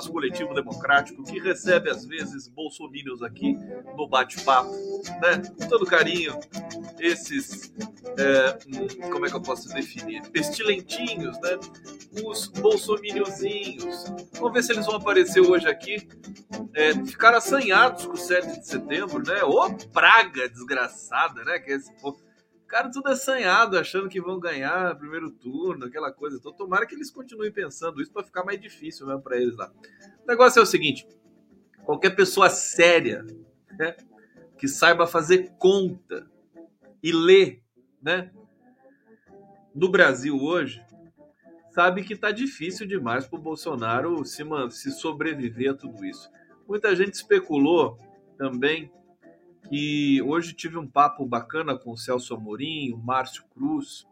espaço coletivo democrático que recebe às vezes bolsominions aqui no bate-papo, né? Com todo carinho, esses, é, hum, como é que eu posso definir? Pestilentinhos, né? Os bolsominiozinhos. Vamos ver se eles vão aparecer hoje aqui. É, ficaram assanhados com o 7 de setembro, né? Ô praga desgraçada, né? Que é esse povo cara tudo assanhado, achando que vão ganhar primeiro turno, aquela coisa. Então, tomara que eles continuem pensando isso para ficar mais difícil mesmo para eles lá. O negócio é o seguinte: qualquer pessoa séria, né, que saiba fazer conta e ler, né, no Brasil hoje, sabe que tá difícil demais para o Bolsonaro se, se sobreviver a tudo isso. Muita gente especulou também e hoje tive um papo bacana com o Celso Amorim, o Márcio Cruz,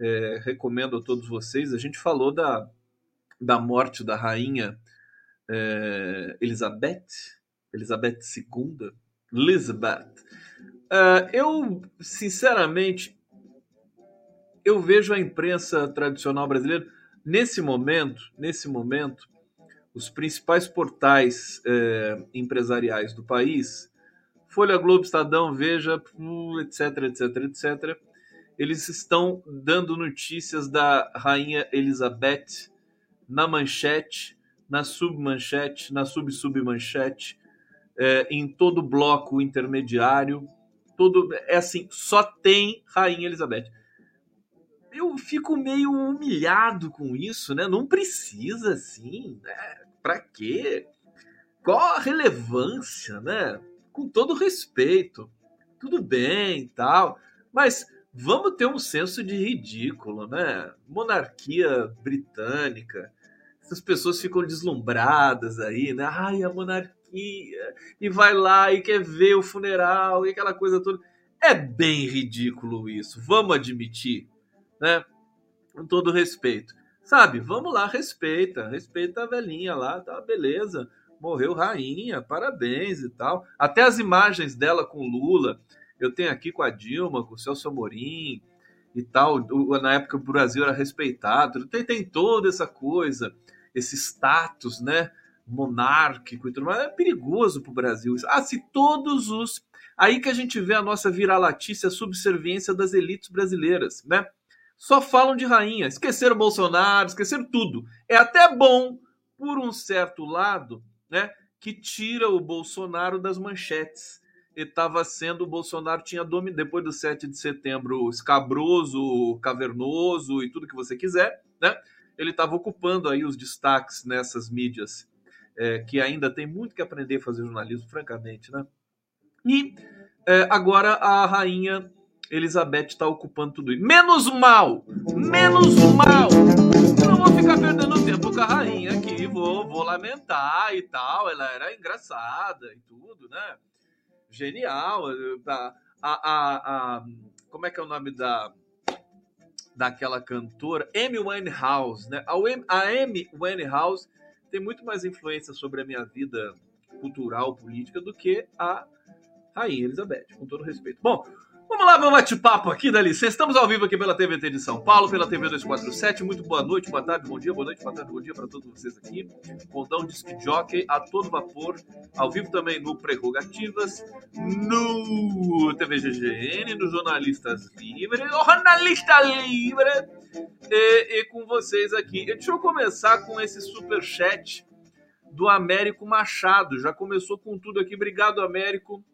é, recomendo a todos vocês. A gente falou da, da morte da rainha é, Elizabeth, Elizabeth II, Elizabeth. É, eu, sinceramente, eu vejo a imprensa tradicional brasileira nesse momento, nesse momento, os principais portais é, empresariais do país Folha Globo, Estadão, Veja, etc, etc, etc. Eles estão dando notícias da rainha Elizabeth na manchete, na submanchete, na sub-submanchete, é, em todo bloco intermediário. Todo, é assim, só tem rainha Elizabeth. Eu fico meio humilhado com isso, né? Não precisa assim, né? Para quê? Qual a relevância, né? Com todo respeito, tudo bem tal, mas vamos ter um senso de ridículo, né? Monarquia britânica, essas pessoas ficam deslumbradas aí, né? Ai, a monarquia, e vai lá e quer ver o funeral e aquela coisa toda. É bem ridículo isso, vamos admitir, né? Com todo respeito. Sabe, vamos lá, respeita, respeita a velhinha lá, tá, beleza morreu rainha, parabéns e tal. Até as imagens dela com Lula, eu tenho aqui com a Dilma, com o Celso Amorim e tal. Na época o Brasil era respeitado, tem, tem toda essa coisa, esse status, né? monárquico e tudo mais, é perigoso para o Brasil. Ah, se todos os. Aí que a gente vê a nossa viralatícia, a subserviência das elites brasileiras, né? Só falam de rainha, esqueceram Bolsonaro, esqueceram tudo. É até bom, por um certo lado, né, que tira o Bolsonaro das manchetes. Estava sendo, o Bolsonaro tinha dominado, depois do 7 de setembro, escabroso, cavernoso e tudo que você quiser, né? Ele estava ocupando aí os destaques nessas mídias é, que ainda tem muito que aprender a fazer jornalismo, francamente, né? E é, agora a rainha Elizabeth está ocupando tudo isso. Menos mal! Menos mal! Vou ficar perdendo tempo com a rainha aqui, vou, vou lamentar e tal. Ela era engraçada e tudo, né? Genial. A, a, a, como é que é o nome da daquela cantora? Amy Winehouse, né? A, a Amy Winehouse tem muito mais influência sobre a minha vida cultural, política, do que a Rainha Elizabeth, com todo respeito. Bom, Vamos lá, meu bate-papo aqui, dá licença. Estamos ao vivo aqui pela TVT de São Paulo, pela TV 247. Muito boa noite, boa tarde, bom dia, boa noite, boa tarde, bom dia para todos vocês aqui. Condão Disc Jockey a todo vapor, ao vivo também no Prerrogativas, no TVGGN, no Jornalistas Livre, Jornalista Livre, e, e com vocês aqui. Deixa eu começar com esse super chat do Américo Machado. Já começou com tudo aqui. Obrigado, Américo.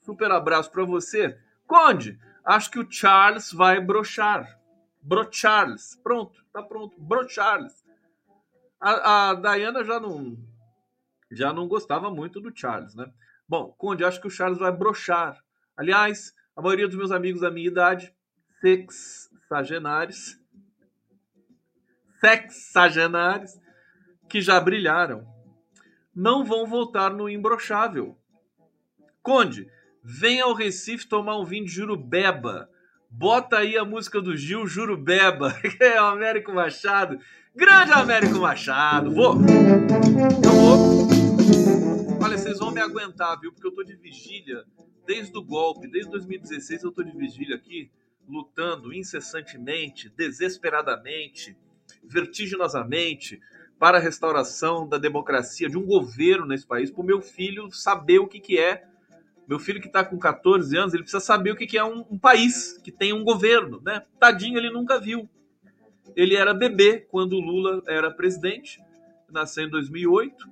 Super abraço para você. Conde, acho que o Charles vai brochar. Bro Charles. Pronto, tá pronto. Bro Charles. A, a Diana já não já não gostava muito do Charles, né? Bom, Conde, acho que o Charles vai brochar. Aliás, a maioria dos meus amigos da minha idade, sexagenários, sexagenários, que já brilharam, não vão voltar no imbrochável. Conde, Venha ao Recife tomar um vinho de Jurubeba. Bota aí a música do Gil Jurubeba, que é o Américo Machado. Grande Américo Machado. Vou. Eu vou. Olha, vocês vão me aguentar, viu? Porque eu tô de vigília desde o golpe, desde 2016 eu tô de vigília aqui lutando incessantemente, desesperadamente, vertiginosamente para a restauração da democracia, de um governo nesse país, para o meu filho saber o que, que é. Meu filho que está com 14 anos, ele precisa saber o que, é um, um país que tem um governo, né? Tadinho, ele nunca viu. Ele era bebê quando o Lula era presidente, nasceu em 2008.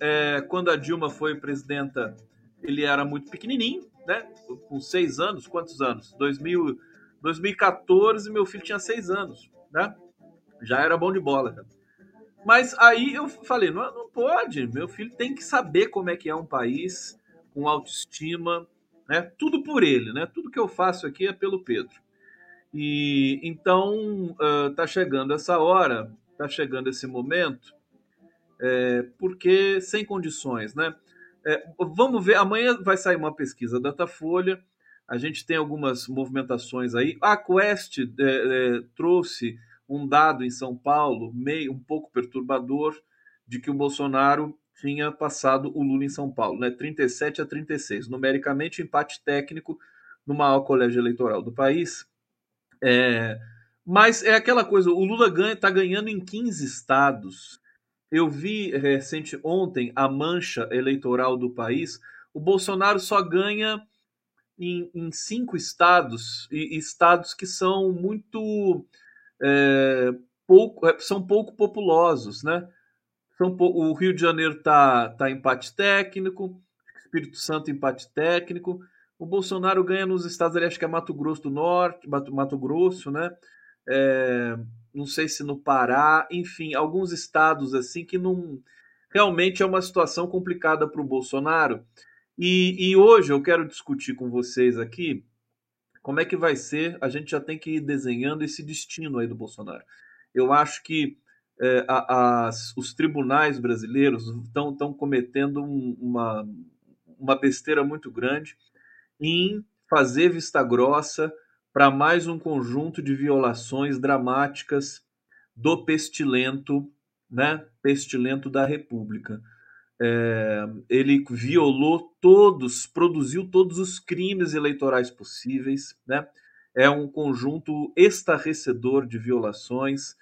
É, quando a Dilma foi presidenta, ele era muito pequenininho, né? Com seis anos, quantos anos? 2000, 2014, meu filho tinha seis anos, né? Já era bom de bola, cara. Mas aí eu falei, não, não pode, meu filho tem que saber como é que é um país com autoestima, né? Tudo por ele, né? Tudo que eu faço aqui é pelo Pedro. E então uh, tá chegando essa hora, tá chegando esse momento, é, porque sem condições, né? É, vamos ver, amanhã vai sair uma pesquisa Datafolha, a gente tem algumas movimentações aí. A Quest é, é, trouxe um dado em São Paulo, meio um pouco perturbador, de que o Bolsonaro tinha passado o Lula em São Paulo, né? 37 a 36, numericamente empate técnico no maior colégio eleitoral do país. É, mas é aquela coisa, o Lula está ganhando em 15 estados. Eu vi recente ontem a mancha eleitoral do país. O Bolsonaro só ganha em, em cinco estados, e estados que são muito é, pouco, é, são pouco populosos, né? São, o Rio de Janeiro está tá empate técnico, Espírito Santo empate técnico. O Bolsonaro ganha nos estados ali, acho que é Mato Grosso do Norte, Mato, Mato Grosso, né? É, não sei se no Pará, enfim, alguns estados assim que não realmente é uma situação complicada para o Bolsonaro. E, e hoje eu quero discutir com vocês aqui como é que vai ser? A gente já tem que ir desenhando esse destino aí do Bolsonaro. Eu acho que é, as, os tribunais brasileiros estão cometendo um, uma, uma besteira muito grande em fazer vista grossa para mais um conjunto de violações dramáticas do pestilento, né? Pestilento da República. É, ele violou todos, produziu todos os crimes eleitorais possíveis, né? É um conjunto estarrecedor de violações,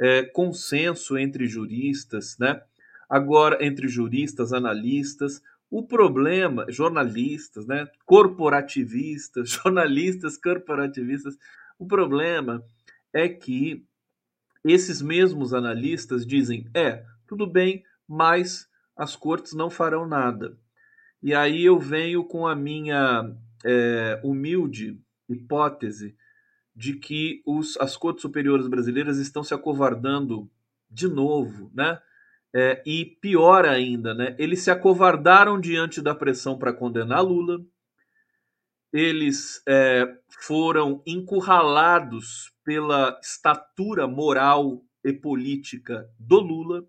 é, consenso entre juristas, né? Agora, entre juristas, analistas, o problema, jornalistas, né? Corporativistas, jornalistas corporativistas, o problema é que esses mesmos analistas dizem: é, tudo bem, mas as cortes não farão nada. E aí eu venho com a minha é, humilde hipótese de que os, as cortes superiores brasileiras estão se acovardando de novo, né? É, e pior ainda, né? Eles se acovardaram diante da pressão para condenar Lula. Eles é, foram encurralados pela estatura moral e política do Lula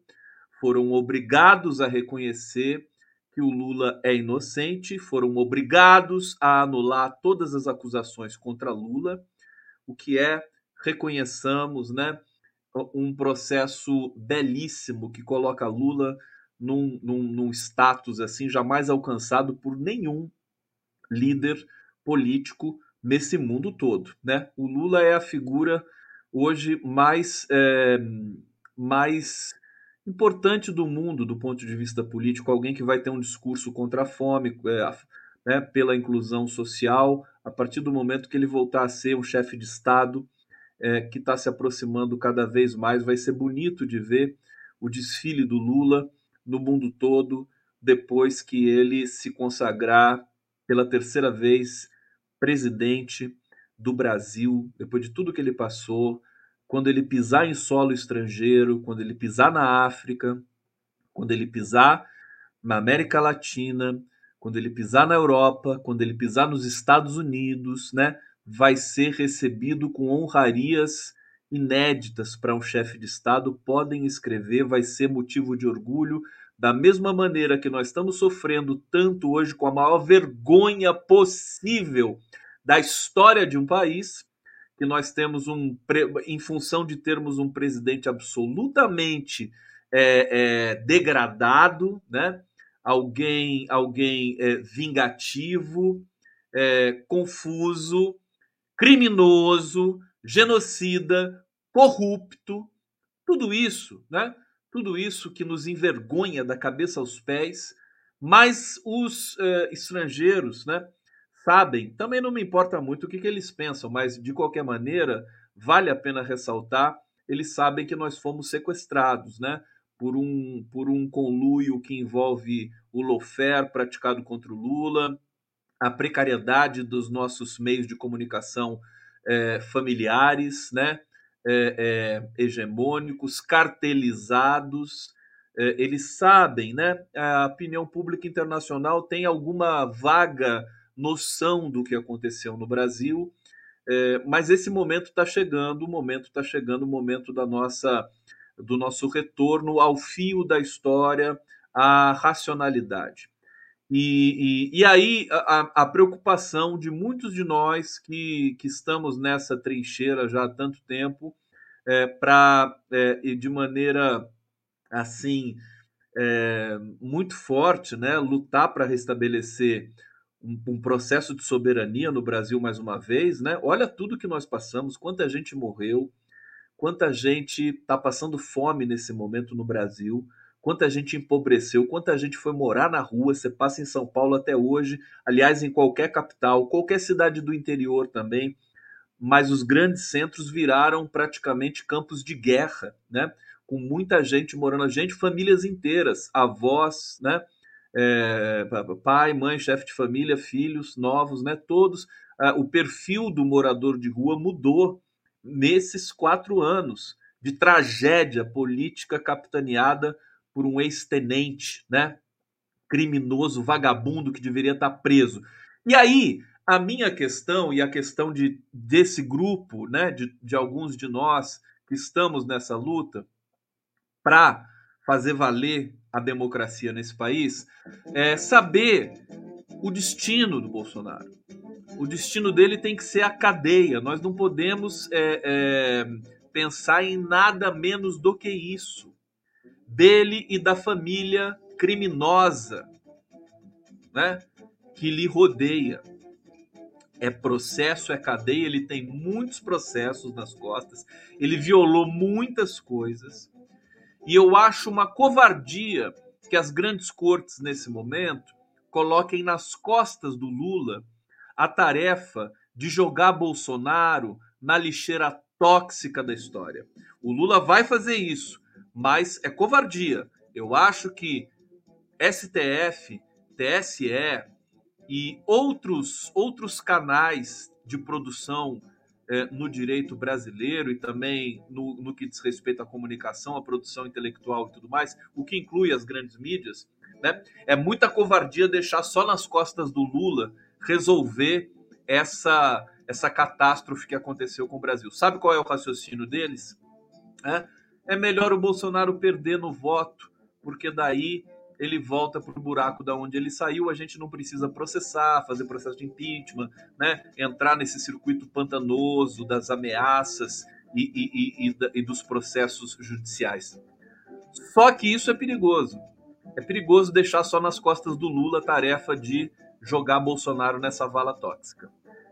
foram obrigados a reconhecer que o Lula é inocente, foram obrigados a anular todas as acusações contra Lula, o que é, reconheçamos, né, um processo belíssimo que coloca Lula num, num, num status assim jamais alcançado por nenhum líder político nesse mundo todo, né? O Lula é a figura hoje mais é, mais importante do mundo do ponto de vista político, alguém que vai ter um discurso contra a fome, é, né, pela inclusão social, a partir do momento que ele voltar a ser um chefe de Estado é, que está se aproximando cada vez mais, vai ser bonito de ver o desfile do Lula no mundo todo depois que ele se consagrar pela terceira vez presidente do Brasil, depois de tudo que ele passou, quando ele pisar em solo estrangeiro, quando ele pisar na África, quando ele pisar na América Latina, quando ele pisar na Europa, quando ele pisar nos Estados Unidos, né, vai ser recebido com honrarias inéditas para um chefe de Estado. Podem escrever, vai ser motivo de orgulho, da mesma maneira que nós estamos sofrendo tanto hoje com a maior vergonha possível da história de um país que nós temos um, em função de termos um presidente absolutamente é, é, degradado, né? Alguém, alguém é, vingativo, é, confuso criminoso, genocida, corrupto, tudo isso, né? Tudo isso que nos envergonha da cabeça aos pés, mas os eh, estrangeiros, né? Sabem, também não me importa muito o que, que eles pensam, mas de qualquer maneira, vale a pena ressaltar, eles sabem que nós fomos sequestrados, né? Por um, por um conluio que envolve o lofer praticado contra o Lula, a precariedade dos nossos meios de comunicação é, familiares, né? É, é, hegemônicos, cartelizados. Eles sabem, né? A opinião pública internacional tem alguma vaga noção do que aconteceu no Brasil, mas esse momento está chegando, o momento está chegando, o momento da nossa, do nosso retorno ao fio da história, à racionalidade. E, e, e aí a, a, preocupação de muitos de nós que, que estamos nessa trincheira já há tanto tempo, é, para é, de maneira assim é, muito forte, né, lutar para restabelecer um, um, processo de soberania no Brasil mais uma vez, né? Olha tudo que nós passamos, quanta gente morreu, quanta gente está passando fome nesse momento no Brasil quanta gente empobreceu, quanta gente foi morar na rua. Você passa em São Paulo até hoje, aliás, em qualquer capital, qualquer cidade do interior também, mas os grandes centros viraram praticamente campos de guerra, né? Com muita gente morando, gente, famílias inteiras, avós, né? É, pai, mãe, chefe de família, filhos novos, né? Todos. É, o perfil do morador de rua mudou nesses quatro anos de tragédia política capitaneada por um ex-tenente, né? Criminoso, vagabundo que deveria estar preso. E aí, a minha questão e a questão de, desse grupo, né, de, de alguns de nós que estamos nessa luta para fazer valer a democracia nesse país, é saber o destino do Bolsonaro. O destino dele tem que ser a cadeia. Nós não podemos é, é, pensar em nada menos do que isso dele e da família criminosa né, que lhe rodeia. É processo, é cadeia, ele tem muitos processos nas costas, ele violou muitas coisas. E eu acho uma covardia que as grandes cortes, nesse momento, coloquem nas costas do Lula a tarefa de jogar Bolsonaro na lixeira tóxica da história. O Lula vai fazer isso, mas é covardia. Eu acho que STF, TSE e outros, outros canais de produção é, no direito brasileiro e também no, no que diz respeito à comunicação, à produção intelectual e tudo mais, o que inclui as grandes mídias, né? É muita covardia deixar só nas costas do Lula resolver essa essa catástrofe que aconteceu com o Brasil. Sabe qual é o raciocínio deles? É, é melhor o Bolsonaro perder no voto, porque daí ele volta para o buraco da onde ele saiu. A gente não precisa processar, fazer processo de impeachment, né? entrar nesse circuito pantanoso das ameaças e, e, e, e dos processos judiciais. Só que isso é perigoso. É perigoso deixar só nas costas do Lula a tarefa de jogar Bolsonaro nessa vala tóxica.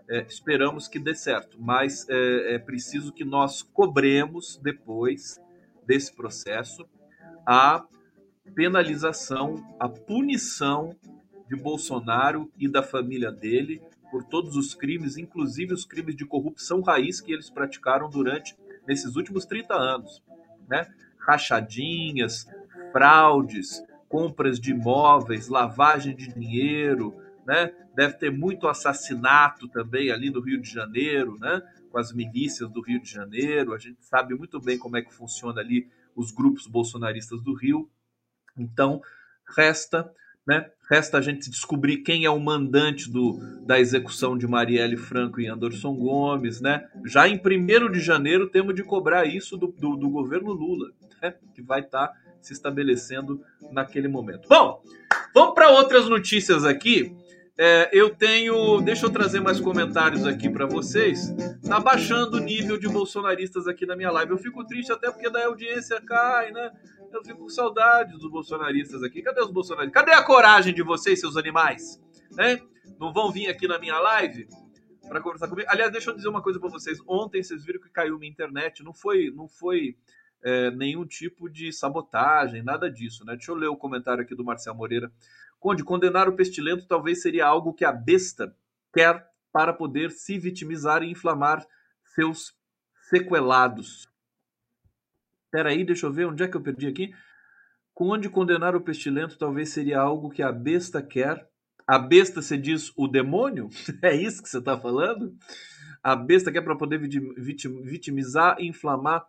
É, esperamos que dê certo, mas é, é preciso que nós cobremos depois desse processo a penalização, a punição de Bolsonaro e da família dele por todos os crimes, inclusive os crimes de corrupção raiz que eles praticaram durante nesses últimos 30 anos, né? Rachadinhas, fraudes, compras de imóveis, lavagem de dinheiro, né? Deve ter muito assassinato também ali no Rio de Janeiro, né? com as milícias do Rio de Janeiro, a gente sabe muito bem como é que funciona ali os grupos bolsonaristas do Rio. Então, resta, né? Resta a gente descobrir quem é o mandante do, da execução de Marielle Franco e Anderson Gomes, né? Já em 1 de janeiro temos de cobrar isso do, do, do governo Lula, né? que vai estar tá se estabelecendo naquele momento. Bom, vamos para outras notícias aqui. É, eu tenho. Deixa eu trazer mais comentários aqui para vocês. Tá baixando o nível de bolsonaristas aqui na minha live. Eu fico triste até porque da audiência cai, né? Eu fico com saudade dos bolsonaristas aqui. Cadê os bolsonaristas? Cadê a coragem de vocês, seus animais? Né? Não vão vir aqui na minha live para conversar comigo. Aliás, deixa eu dizer uma coisa para vocês. Ontem vocês viram que caiu minha internet. Não foi, não foi é, nenhum tipo de sabotagem, nada disso, né? Deixa eu ler o comentário aqui do Marcel Moreira. Conde, condenar o pestilento talvez seria algo que a besta quer para poder se vitimizar e inflamar seus sequelados. Espera aí, deixa eu ver onde é que eu perdi aqui. Conde condenar o pestilento talvez seria algo que a besta quer. A besta, você diz o demônio? É isso que você está falando? A besta quer para poder vitimizar e inflamar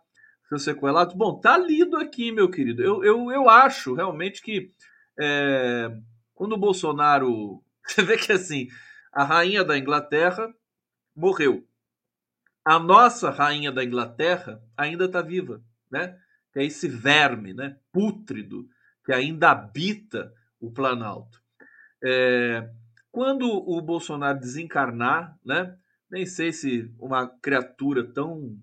seus sequelados? Bom, tá lido aqui, meu querido. Eu, eu, eu acho realmente que é, quando o Bolsonaro. Você vê que assim, a rainha da Inglaterra morreu. A nossa rainha da Inglaterra ainda está viva, né? Que é esse verme, né? Pútrido que ainda habita o Planalto. É, quando o Bolsonaro desencarnar, né? Nem sei se uma criatura tão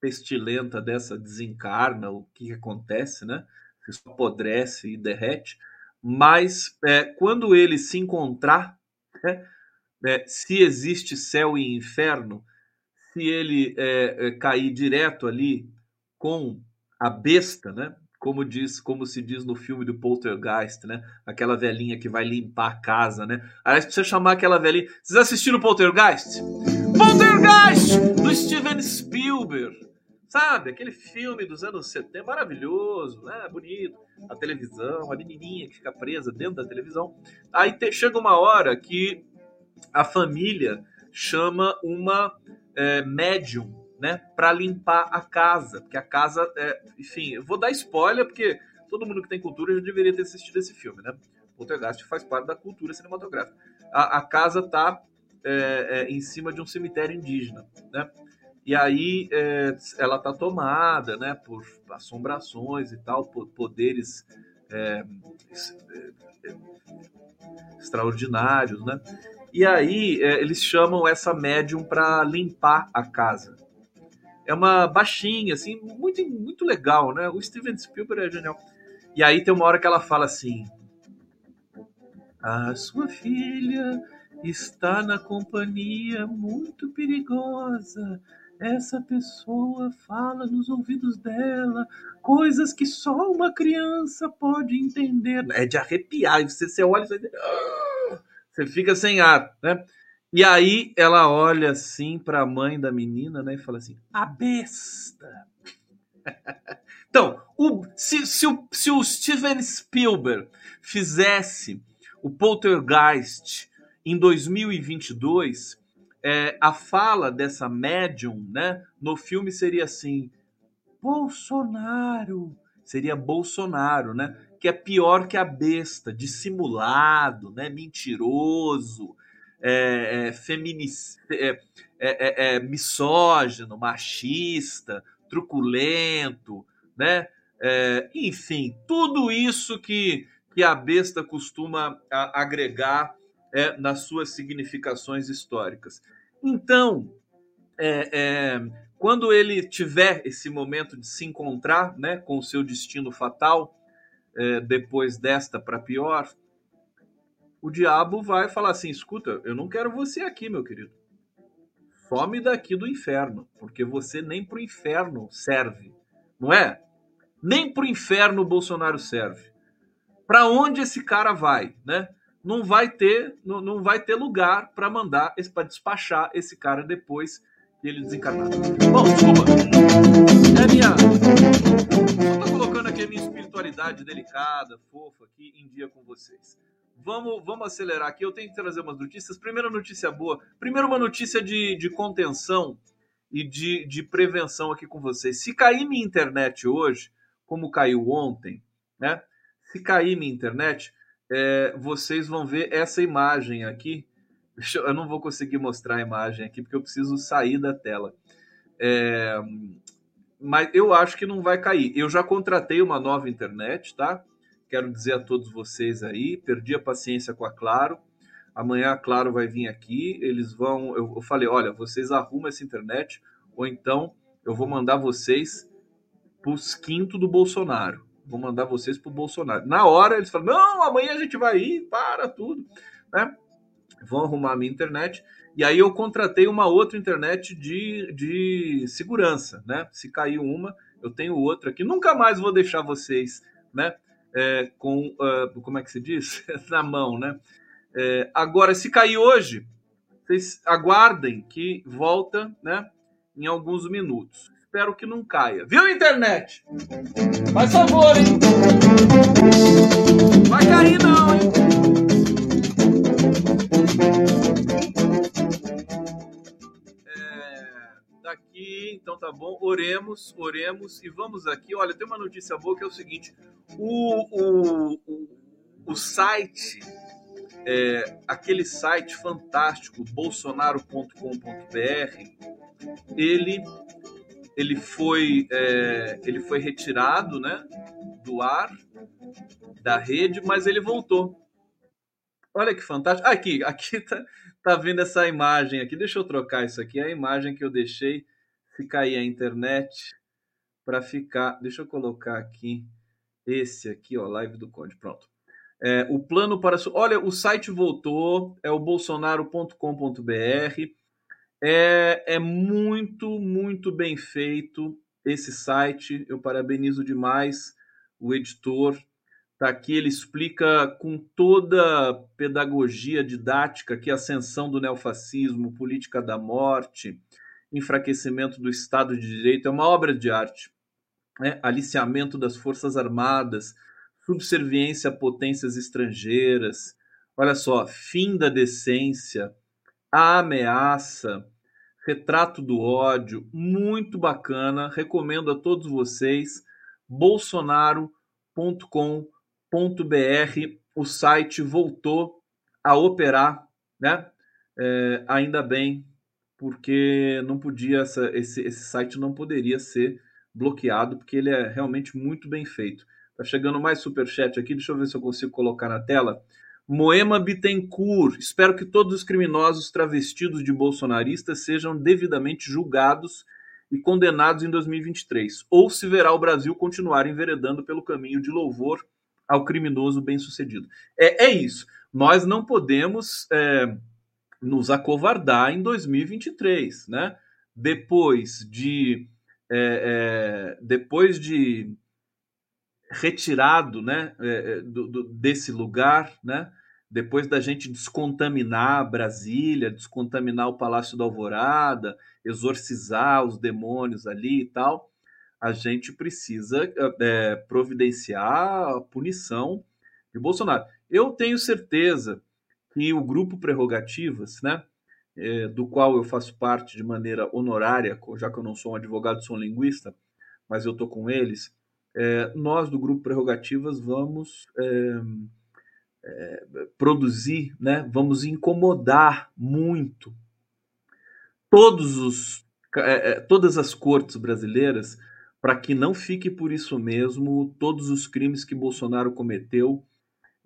pestilenta dessa desencarna, o que, que acontece, né? Se apodrece e derrete. Mas é, quando ele se encontrar, né? é, se existe céu e inferno, se ele é, é, cair direto ali com a besta, né? Como diz, como se diz no filme do Poltergeist, né? Aquela velhinha que vai limpar a casa, né? Aí você chamar aquela velhinha. Vocês assistiram Poltergeist? Poltergeist do Steven Spielberg. Sabe, aquele filme dos anos 70, maravilhoso, né? Bonito. A televisão, a menininha que fica presa dentro da televisão. Aí te, chega uma hora que a família chama uma é, médium, né, para limpar a casa, porque a casa, é, enfim, eu vou dar spoiler porque todo mundo que tem cultura já deveria ter assistido esse filme, né? Poltergeist faz parte da cultura cinematográfica. A, a casa tá é, é, em cima de um cemitério indígena, né? E aí é, ela tá tomada, né, por assombrações e tal, por poderes é, é, extraordinários, né? E aí é, eles chamam essa médium para limpar a casa. É uma baixinha, assim, muito, muito legal, né? O Steven Spielberg é genial. E aí tem uma hora que ela fala assim: A sua filha está na companhia muito perigosa. Essa pessoa fala nos ouvidos dela coisas que só uma criança pode entender. É de arrepiar. Você, você olha você... Você fica sem ar, né? E aí ela olha assim para a mãe da menina, né, e fala assim: "A besta". então, o, se, se, o, se o Steven Spielberg fizesse o Poltergeist em 2022, é, a fala dessa médium, né, no filme seria assim: Bolsonaro, seria Bolsonaro, né? que é pior que a besta, dissimulado, né, mentiroso, é, é. É, é, é, é, misógino, machista, truculento, né? É, enfim, tudo isso que, que a besta costuma agregar nas suas significações históricas. Então, quando ele tiver esse momento de se encontrar né, com o seu destino fatal, é, depois desta para pior, o diabo vai falar assim: escuta, eu não quero você aqui, meu querido. Some daqui do inferno, porque você nem para o inferno serve, não é? Nem para o inferno o Bolsonaro serve. Para onde esse cara vai, né? Não vai ter, não, não vai ter lugar para mandar, para despachar esse cara depois que ele desencarnar. Bom, desculpa. É minha. Eu tô colocando aqui a minha espiritualidade delicada, fofa aqui em dia com vocês. Vamos, vamos acelerar aqui. Eu tenho que trazer umas notícias. Primeira notícia boa. Primeiro, uma notícia de, de contenção e de, de prevenção aqui com vocês. Se cair minha internet hoje, como caiu ontem, né? Se cair minha internet, é, vocês vão ver essa imagem aqui eu não vou conseguir mostrar a imagem aqui porque eu preciso sair da tela. É, mas eu acho que não vai cair. Eu já contratei uma nova internet, tá? Quero dizer a todos vocês aí, perdi a paciência com a Claro. Amanhã a Claro vai vir aqui, eles vão. Eu, eu falei, olha, vocês arrumam essa internet, ou então eu vou mandar vocês para os quinto do Bolsonaro. Vou mandar vocês para o Bolsonaro. Na hora eles falam, não, amanhã a gente vai ir, para tudo, né? vão arrumar a minha internet E aí eu contratei uma outra internet de, de segurança, né? Se caiu uma, eu tenho outra aqui. Nunca mais vou deixar vocês, né? É, com, uh, como é que se diz? Na mão, né? É, agora, se cair hoje, vocês aguardem que volta, né? Em alguns minutos. Espero que não caia. Viu, internet? Faz favor, hein? Vai cair não, hein? então tá bom. Oremos, oremos e vamos aqui. Olha, tem uma notícia boa que é o seguinte: o, o, o, o site, é, aquele site fantástico, bolsonaro.com.br, ele, ele, foi, é, ele foi retirado né, do ar, da rede, mas ele voltou. Olha que fantástico. Aqui, aqui tá, tá vendo essa imagem aqui. Deixa eu trocar isso aqui. É a imagem que eu deixei se cair a internet para ficar. Deixa eu colocar aqui esse aqui, ó, live do Conde. Pronto. É, o plano para. Olha, o site voltou, é o bolsonaro.com.br. É, é muito, muito bem feito esse site. Eu parabenizo demais o editor. Tá aqui, ele explica com toda pedagogia didática que a ascensão do neofascismo, política da morte, enfraquecimento do Estado de Direito, é uma obra de arte. Né? Aliciamento das Forças Armadas, subserviência a potências estrangeiras, olha só, fim da decência, a ameaça, retrato do ódio, muito bacana, recomendo a todos vocês, bolsonaro.com.br, o site voltou a operar, né? É, ainda bem, porque não podia essa, esse, esse site não poderia ser bloqueado, porque ele é realmente muito bem feito. Tá chegando mais super chat aqui, deixa eu ver se eu consigo colocar na tela. Moema Bittencourt, espero que todos os criminosos travestidos de bolsonaristas sejam devidamente julgados e condenados em 2023, ou se verá o Brasil continuar enveredando pelo caminho de louvor ao criminoso bem-sucedido. É, é isso. Nós não podemos é, nos acovardar em 2023, né? Depois de é, é, depois de retirado, né, é, é, do, do, desse lugar, né? Depois da gente descontaminar Brasília, descontaminar o Palácio da Alvorada, exorcizar os demônios ali e tal, a gente precisa é, providenciar a punição de Bolsonaro. Eu tenho certeza e o grupo Prerrogativas, né, é, do qual eu faço parte de maneira honorária, já que eu não sou um advogado, sou um linguista, mas eu estou com eles, é, nós do grupo Prerrogativas vamos é, é produzir, né, vamos incomodar muito todos os, é, é, todas as cortes brasileiras para que não fique por isso mesmo todos os crimes que Bolsonaro cometeu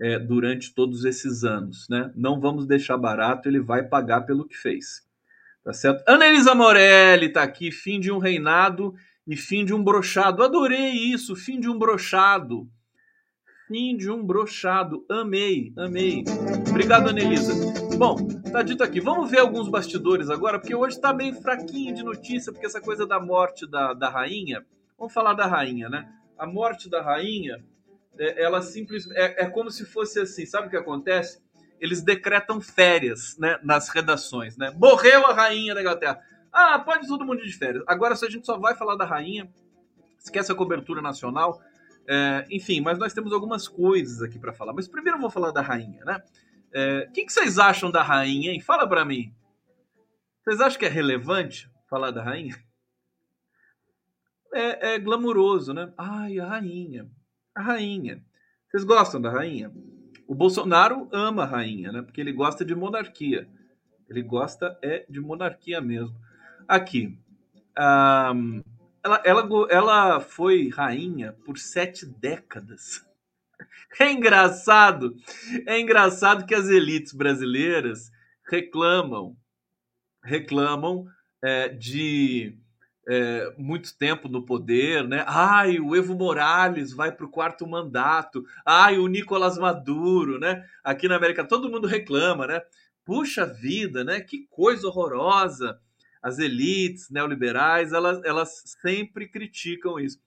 é, durante todos esses anos. Né? Não vamos deixar barato, ele vai pagar pelo que fez. Tá certo? Ana Elisa Morelli está aqui, fim de um reinado e fim de um brochado. Adorei isso, fim de um brochado. Fim de um brochado. Amei, amei. Obrigado, Anelisa. Bom, tá dito aqui. Vamos ver alguns bastidores agora, porque hoje está bem fraquinho de notícia, porque essa coisa da morte da, da rainha. Vamos falar da rainha, né? A morte da rainha é, ela simplesmente é, é, como se fosse assim, sabe o que acontece? Eles decretam férias, né, nas redações, né? Morreu a rainha da Inglaterra. Ah, pode todo mundo de férias. Agora, se a gente só vai falar da rainha, esquece a cobertura nacional. É, enfim, mas nós temos algumas coisas aqui para falar. Mas primeiro eu vou falar da rainha, né? É, o que, que, vocês acham da rainha, hein? Fala para mim. Vocês acham que é relevante falar da rainha? É, é glamuroso, né? Ai, a rainha a rainha. Vocês gostam da rainha? O Bolsonaro ama a rainha, né? Porque ele gosta de monarquia. Ele gosta é de monarquia mesmo. Aqui, um, ela, ela, ela foi rainha por sete décadas. É engraçado, é engraçado que as elites brasileiras reclamam, reclamam é, de é, muito tempo no poder, né? Ai, o Evo Morales vai para o quarto mandato. Ai, o Nicolás Maduro, né? Aqui na América todo mundo reclama, né? puxa vida, né? Que coisa horrorosa. As elites neoliberais, elas, elas sempre criticam isso.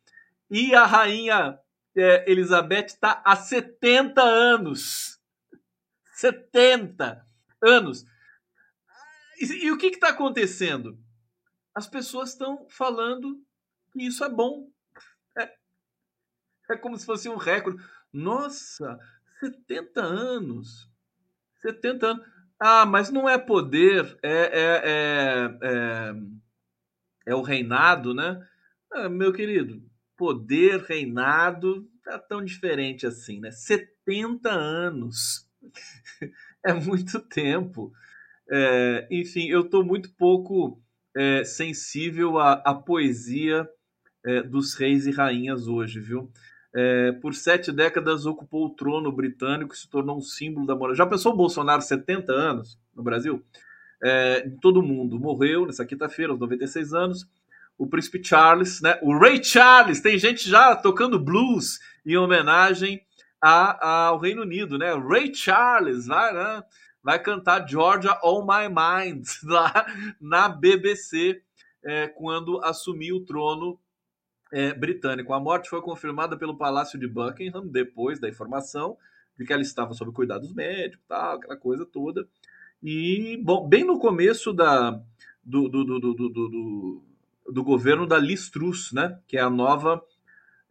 E a rainha é, Elizabeth está há 70 anos. 70 anos. E, e o que está acontecendo? As pessoas estão falando que isso é bom. É, é como se fosse um recorde. Nossa, 70 anos. 70 anos. Ah, mas não é poder, é, é, é, é, é o reinado, né? Ah, meu querido, poder, reinado, tá tão diferente assim, né? 70 anos. é muito tempo. É, enfim, eu estou muito pouco é, sensível à, à poesia é, dos reis e rainhas hoje, viu? É, por sete décadas ocupou o trono britânico e se tornou um símbolo da moral. Já pensou o Bolsonaro, 70 anos no Brasil? É, todo mundo morreu nessa quinta-feira, aos 96 anos. O príncipe Charles, né? o Ray Charles, tem gente já tocando blues em homenagem a, ao Reino Unido, né? Ray Charles vai, né? vai cantar Georgia On My Mind lá na BBC é, quando assumiu o trono é, britânico. A morte foi confirmada pelo Palácio de Buckingham depois da informação de que ela estava sob cuidados médicos, tal, aquela coisa toda. E, bom, bem no começo da, do, do, do, do, do, governo da Liz Truss, né, que é a nova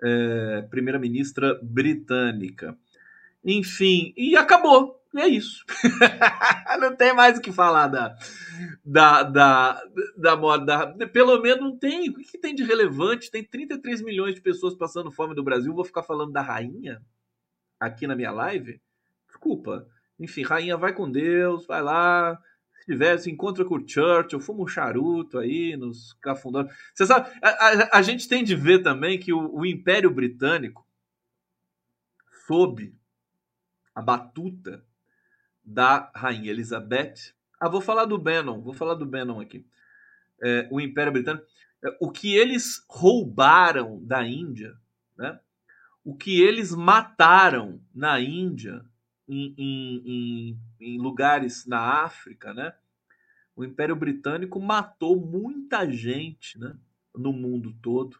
é, primeira-ministra britânica. Enfim, e acabou. E é isso. não tem mais o que falar da, da, da, da moda. Pelo menos não tem. O que tem de relevante? Tem 33 milhões de pessoas passando fome no Brasil. Vou ficar falando da rainha aqui na minha live? Desculpa. Enfim, rainha, vai com Deus, vai lá. Se tiver, se encontra com o Churchill, fuma um charuto aí nos cafundós. Você sabe, a, a, a, gente tem de ver também que o, o Império Britânico, sob a batuta da rainha Elizabeth. Ah, vou falar do Bannon, vou falar do Bannon aqui. É, o Império Britânico. É, o que eles roubaram da Índia, né? o que eles mataram na Índia, em, em, em, em lugares na África, né? o Império Britânico matou muita gente né? no mundo todo.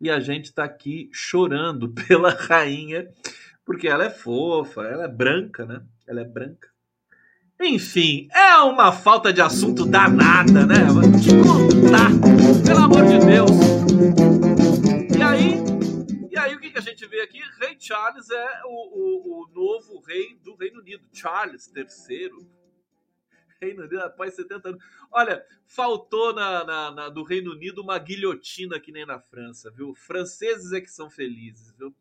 E a gente está aqui chorando pela rainha, porque ela é fofa, ela é branca, né? Ela é branca. Enfim, é uma falta de assunto danada, né? Te contar, pelo amor de Deus. E aí, e aí o que, que a gente vê aqui? Rei Charles é o, o, o novo rei do Reino Unido, Charles III. Reino Unido após 70 anos. Olha, faltou na, na, na, do Reino Unido uma guilhotina que nem na França, viu? Franceses é que são felizes, viu?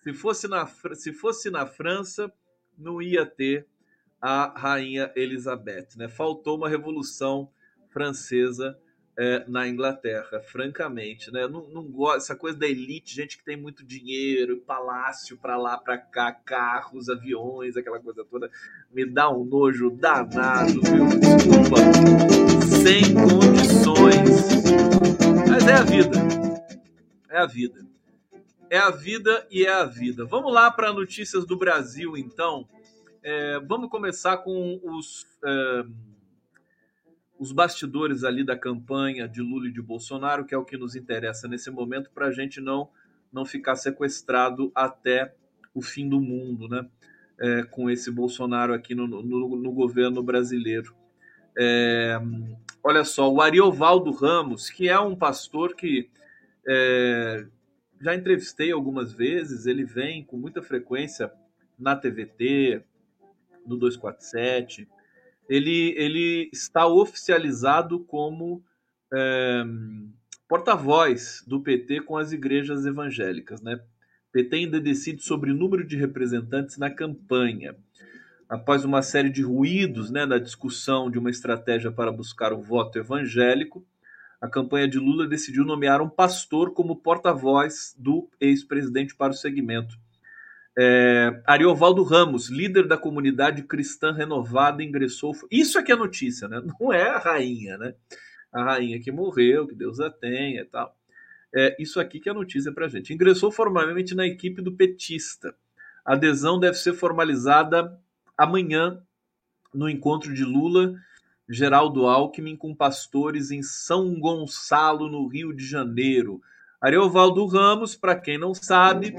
Se fosse na, se fosse na França, não ia ter a rainha Elizabeth. Né? Faltou uma revolução francesa é, na Inglaterra, francamente. Né? Não, não gosto essa coisa da elite, gente que tem muito dinheiro, palácio para lá, para cá, carros, aviões, aquela coisa toda, me dá um nojo danado, viu? Desculpa, sem condições. Mas é a vida. É a vida. É a vida e é a vida. Vamos lá para notícias do Brasil, então. É, vamos começar com os, é, os bastidores ali da campanha de Lula e de Bolsonaro, que é o que nos interessa nesse momento, para a gente não, não ficar sequestrado até o fim do mundo, né? É, com esse Bolsonaro aqui no, no, no governo brasileiro. É, olha só, o Ariovaldo Ramos, que é um pastor que é, já entrevistei algumas vezes, ele vem com muita frequência na TVT, no 247, ele, ele está oficializado como é, porta-voz do PT com as igrejas evangélicas. Né? PT ainda decide sobre o número de representantes na campanha. Após uma série de ruídos né, na discussão de uma estratégia para buscar o voto evangélico, a campanha de Lula decidiu nomear um pastor como porta-voz do ex-presidente para o segmento. É, Ariovaldo Ramos, líder da comunidade cristã renovada, ingressou. Isso aqui é notícia, né? Não é a rainha, né? A rainha que morreu, que Deus a tenha e tal. É, isso aqui que é notícia pra gente. Ingressou formalmente na equipe do petista. A adesão deve ser formalizada amanhã, no encontro de Lula, Geraldo Alckmin com pastores em São Gonçalo, no Rio de Janeiro. Ariovaldo Ramos, para quem não sabe,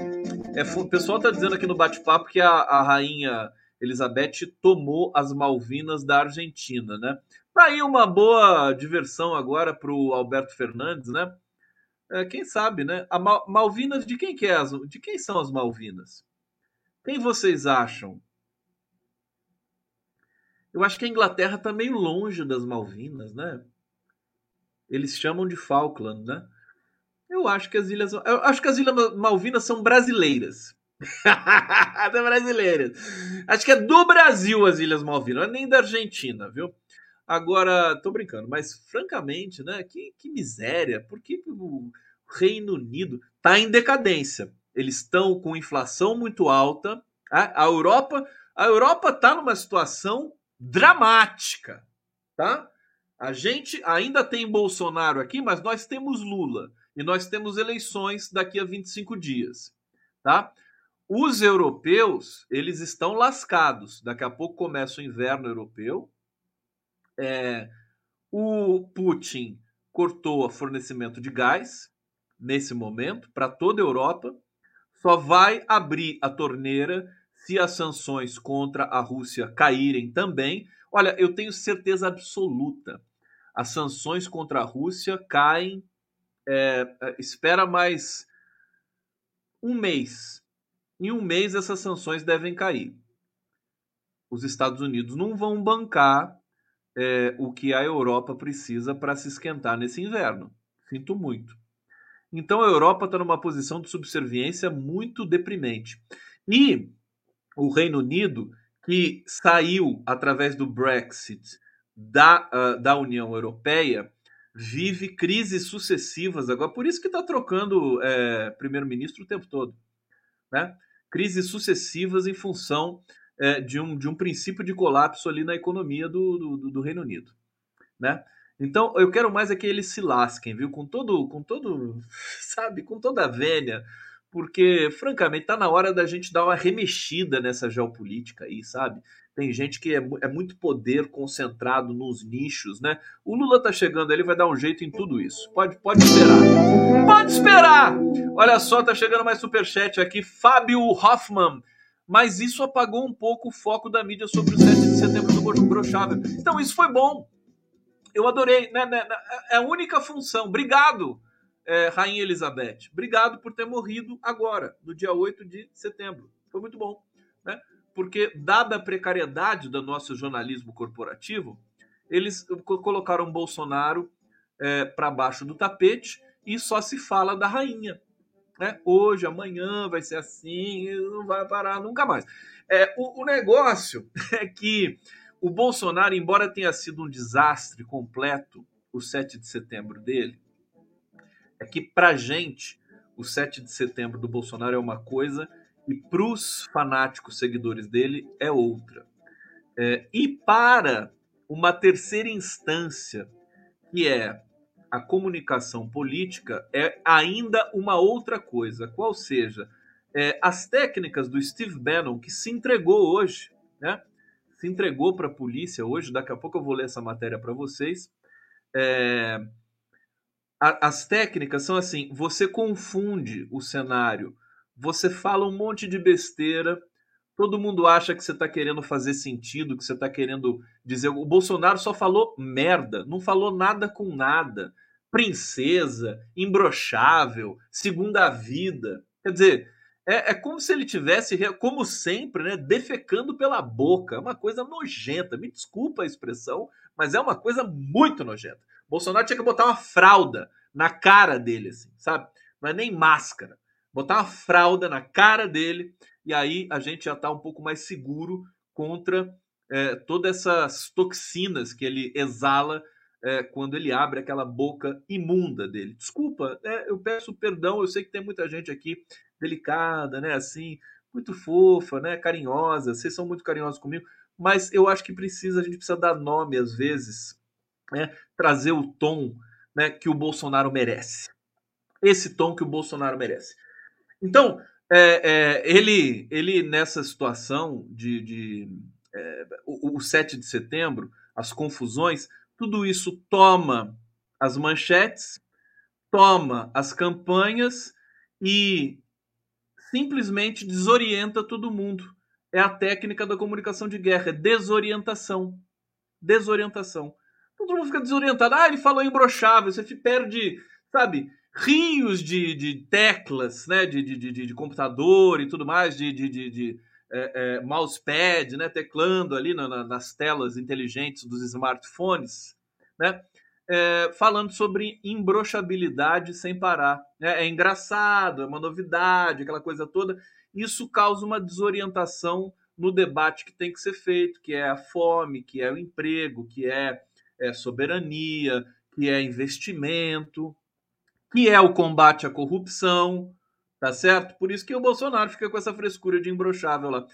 é, o pessoal está dizendo aqui no bate-papo que a, a, rainha Elizabeth tomou as Malvinas da Argentina, né? Tá aí uma boa diversão agora para o Alberto Fernandes, né? É, quem sabe, né? A Mal Malvinas, de quem que é as, de quem são as Malvinas? Quem vocês acham? Eu acho que a Inglaterra está meio longe das Malvinas, né? Eles chamam de Falkland, né? Eu acho que as ilhas, eu acho que as ilhas Malvinas são brasileiras. são brasileiras. Acho que é do Brasil as ilhas Malvinas, é nem da Argentina, viu? Agora, tô brincando, mas francamente, né? Que, que miséria. Por que o Reino Unido tá em decadência? Eles estão com inflação muito alta. Tá? A Europa, a Europa tá numa situação dramática, tá? A gente ainda tem Bolsonaro aqui, mas nós temos Lula e nós temos eleições daqui a 25 dias, tá? Os europeus, eles estão lascados. Daqui a pouco começa o inverno europeu. É, o Putin cortou o fornecimento de gás nesse momento para toda a Europa. Só vai abrir a torneira se as sanções contra a Rússia caírem também. Olha, eu tenho certeza absoluta. As sanções contra a Rússia caem é, é, espera mais um mês. Em um mês essas sanções devem cair. Os Estados Unidos não vão bancar é, o que a Europa precisa para se esquentar nesse inverno. Sinto muito. Então a Europa está numa posição de subserviência muito deprimente. E o Reino Unido, que saiu através do Brexit da, uh, da União Europeia, vive crises sucessivas agora, por isso que está trocando é, primeiro-ministro o tempo todo, né? Crises sucessivas em função é, de, um, de um princípio de colapso ali na economia do, do, do, Reino Unido, né? Então eu quero mais é que eles se lasquem, viu? Com todo, com todo, sabe, com toda a vênia, porque francamente está na hora da gente dar uma remexida nessa geopolítica aí, sabe? Tem gente que é, é, muito poder concentrado nos nichos, né? O Lula tá chegando, ele vai dar um jeito em tudo isso. Pode, pode esperar. Pode esperar! Olha só, tá chegando mais superchat aqui. Fábio Hoffman. Mas isso apagou um pouco o foco da mídia sobre o 7 de setembro do Brochável. Então, isso foi bom. Eu adorei. Né, né, né, é a única função. Obrigado, é, Rainha Elizabeth. Obrigado por ter morrido agora, no dia 8 de setembro. Foi muito bom. Né? porque, dada a precariedade do nosso jornalismo corporativo, eles colocaram Bolsonaro é, para baixo do tapete e só se fala da rainha. Né? Hoje, amanhã vai ser assim, não vai parar nunca mais. É, o, o negócio é que o Bolsonaro, embora tenha sido um desastre completo o 7 de setembro dele, é que para gente o 7 de setembro do Bolsonaro é uma coisa e para os fanáticos seguidores dele é outra. É, e para uma terceira instância, que é a comunicação política, é ainda uma outra coisa, qual seja, é, as técnicas do Steve Bannon, que se entregou hoje, né? se entregou para a polícia hoje, daqui a pouco eu vou ler essa matéria para vocês. É, a, as técnicas são assim: você confunde o cenário você fala um monte de besteira, todo mundo acha que você está querendo fazer sentido, que você está querendo dizer. O Bolsonaro só falou merda, não falou nada com nada. Princesa, imbrochável, segunda vida. Quer dizer, é, é, como se ele tivesse, como sempre, né, defecando pela boca. É uma coisa nojenta. Me desculpa a expressão, mas é uma coisa muito nojenta. Bolsonaro tinha que botar uma fralda na cara dele, assim, sabe? Não é nem máscara botar uma fralda na cara dele e aí a gente já está um pouco mais seguro contra é, todas essas toxinas que ele exala é, quando ele abre aquela boca imunda dele. Desculpa, é, eu peço perdão, eu sei que tem muita gente aqui delicada, né, assim, muito fofa, né, carinhosa, vocês são muito carinhosos comigo, mas eu acho que precisa, a gente precisa dar nome às vezes, né, trazer o tom né, que o Bolsonaro merece. Esse tom que o Bolsonaro merece. Então, é, é, ele, ele nessa situação de, de é, o, o 7 de setembro, as confusões, tudo isso toma as manchetes, toma as campanhas e simplesmente desorienta todo mundo. É a técnica da comunicação de guerra, é desorientação. Desorientação. Todo mundo fica desorientado. Ah, ele falou imbrochável, você perde, sabe, rios de, de teclas, né, de, de, de, de computador e tudo mais, de, de, de, de é, é, mousepad, né, teclando ali na, na, nas telas inteligentes dos smartphones, né, é, falando sobre embroxabilidade sem parar. Né? É engraçado, é uma novidade, aquela coisa toda. Isso causa uma desorientação no debate que tem que ser feito, que é a fome, que é o emprego, que é, é soberania, que é investimento, que é o combate à corrupção, tá certo? Por isso que o Bolsonaro fica com essa frescura de imbrochável lá.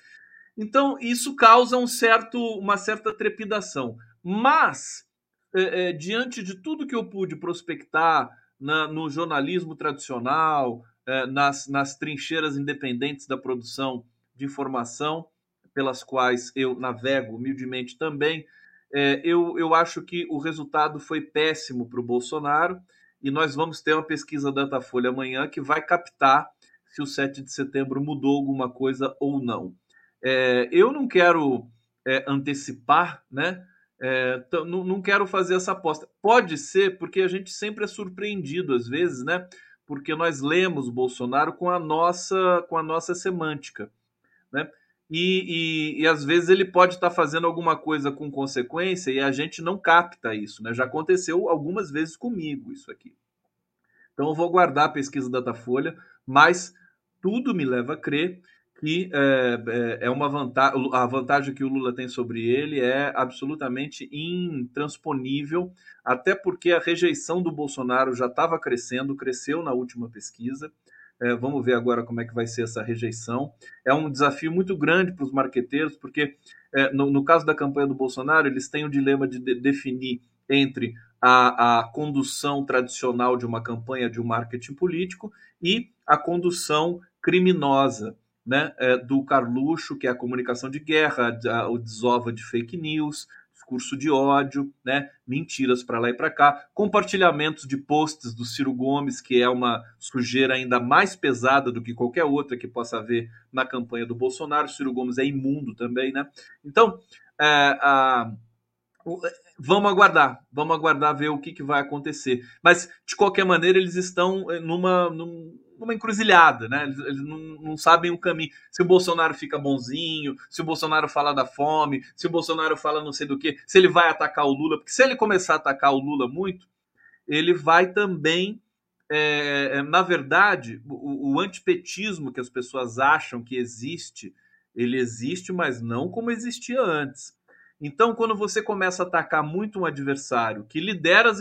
Então, isso causa um certo, uma certa trepidação. Mas é, é, diante de tudo que eu pude prospectar na, no jornalismo tradicional, é, nas, nas trincheiras independentes da produção de informação, pelas quais eu navego humildemente também, é, eu, eu acho que o resultado foi péssimo para o Bolsonaro e nós vamos ter uma pesquisa Datafolha amanhã que vai captar se o 7 de setembro mudou alguma coisa ou não. É, eu não quero é, antecipar né, é, não, não quero fazer essa aposta. Pode ser porque a gente sempre é surpreendido às vezes, né? Porque nós lemos Bolsonaro com a nossa, com a nossa semântica, né? E, e, e às vezes ele pode estar fazendo alguma coisa com consequência e a gente não capta isso, né? Já aconteceu algumas vezes comigo isso aqui. Então eu vou guardar a pesquisa Datafolha, mas tudo me leva a crer que é, é, é uma vantagem, a vantagem que o Lula tem sobre ele é absolutamente intransponível, até porque a rejeição do Bolsonaro já estava crescendo, cresceu na última pesquisa. É, vamos ver agora como é que vai ser essa rejeição. É um desafio muito grande para os marqueteiros, porque é, no, no, caso da campanha do Bolsonaro, eles têm o dilema de, de definir entre a, a condução tradicional de uma campanha de um marketing político e a condução criminosa né, é, do Carluxo, que é a comunicação de guerra, a, o desova de fake news, discurso de ódio, né, mentiras para lá e para cá, compartilhamentos de posts do Ciro Gomes, que é uma sujeira ainda mais pesada do que qualquer outra que possa haver na campanha do Bolsonaro. O Ciro Gomes é imundo também, né? Então, é, a, vamos aguardar, vamos aguardar ver o que, que vai acontecer. Mas, de qualquer maneira, eles estão é, numa, num, numa encruzilhada, né? Eles, eles não, não, sabem o caminho. Se o Bolsonaro fica bonzinho, se o Bolsonaro fala da fome, se o Bolsonaro fala não sei do que, se ele vai atacar o Lula, porque se ele começar a atacar o Lula muito, ele vai também, é, é na verdade, o, o antipetismo que as pessoas acham que existe, ele existe, mas não como existia antes. Então, quando você começa a atacar muito um adversário que lidera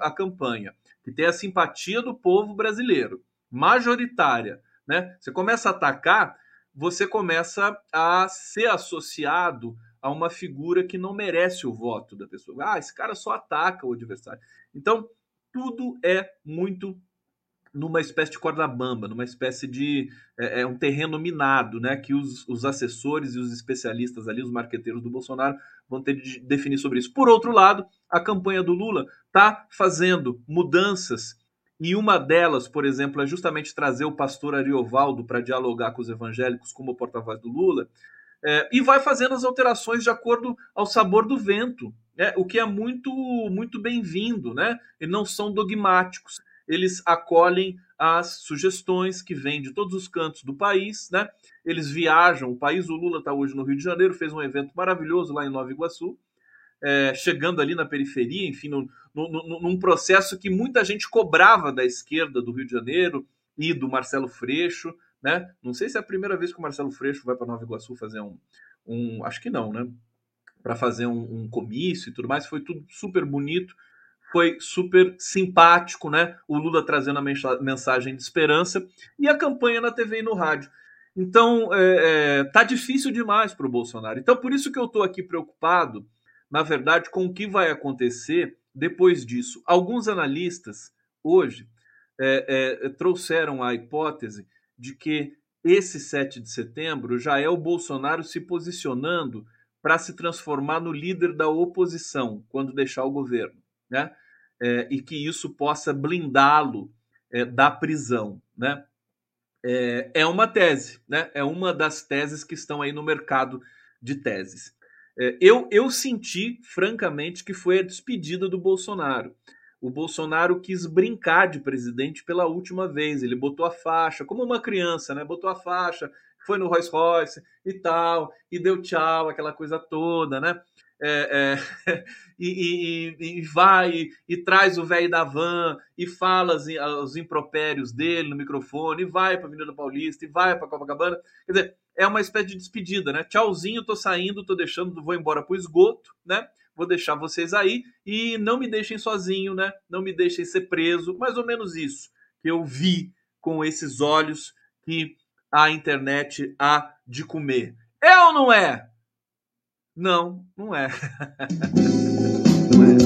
a campanha, que tem a simpatia do povo brasileiro, majoritária, né? Você começa a atacar, você começa a ser associado a uma figura que não merece o voto da pessoa. Ah, esse cara só ataca o adversário. Então, tudo é muito numa espécie de corda bamba, numa espécie de é, é, um terreno minado, né? Que os, os assessores e os especialistas ali, os marqueteiros do Bolsonaro, vão ter de definir sobre isso. Por outro lado, a campanha do Lula está fazendo mudanças e uma delas, por exemplo, é justamente trazer o pastor Ariovaldo para dialogar com os evangélicos como porta-voz do Lula, é, e vai fazendo as alterações de acordo ao sabor do vento, né? o que é muito, muito bem-vindo. Né? E não são dogmáticos, eles acolhem as sugestões que vêm de todos os cantos do país, né? eles viajam, o país, o Lula está hoje no Rio de Janeiro, fez um evento maravilhoso lá em Nova Iguaçu, é, chegando ali na periferia, enfim, no, no, no, num processo que muita gente cobrava da esquerda do Rio de Janeiro e do Marcelo Freixo, né? Não sei se é a primeira vez que o Marcelo Freixo vai para Nova Iguaçu fazer um, um, acho que não, né? Para fazer um, um comício e tudo mais, foi tudo super bonito, foi super simpático, né? O Lula trazendo a mensagem de esperança e a campanha na TV e no rádio. Então, é, é, tá difícil demais para o Bolsonaro. Então, por isso que eu estou aqui preocupado na verdade, com o que vai acontecer depois disso. Alguns analistas hoje é, é, trouxeram a hipótese de que esse 7 de setembro já é o Bolsonaro se posicionando para se transformar no líder da oposição quando deixar o governo, né? É, e que isso possa blindá-lo é, da prisão, né? É, é, uma tese, né? É uma das teses que estão aí no mercado de teses. É, eu, eu senti, francamente, que foi a despedida do Bolsonaro. O Bolsonaro quis brincar de presidente pela última vez. Ele botou a faixa, como uma criança, né? Botou a faixa, foi no Rolls Royce e tal, e deu tchau, aquela coisa toda, né? É, é, e, e, e, vai e, e traz o velho da van e fala os, os impropérios dele no microfone, e vai para a Avenida Paulista, e vai para Copacabana. Quer dizer, é uma espécie de despedida, né? Tchauzinho, tô saindo, tô deixando, vou embora pro esgoto, né? Vou deixar vocês aí e não me deixem sozinho, né? Não me deixem ser preso. Mais ou menos isso que eu vi com esses olhos que a internet há de comer. É ou não é? Não, não é. não é.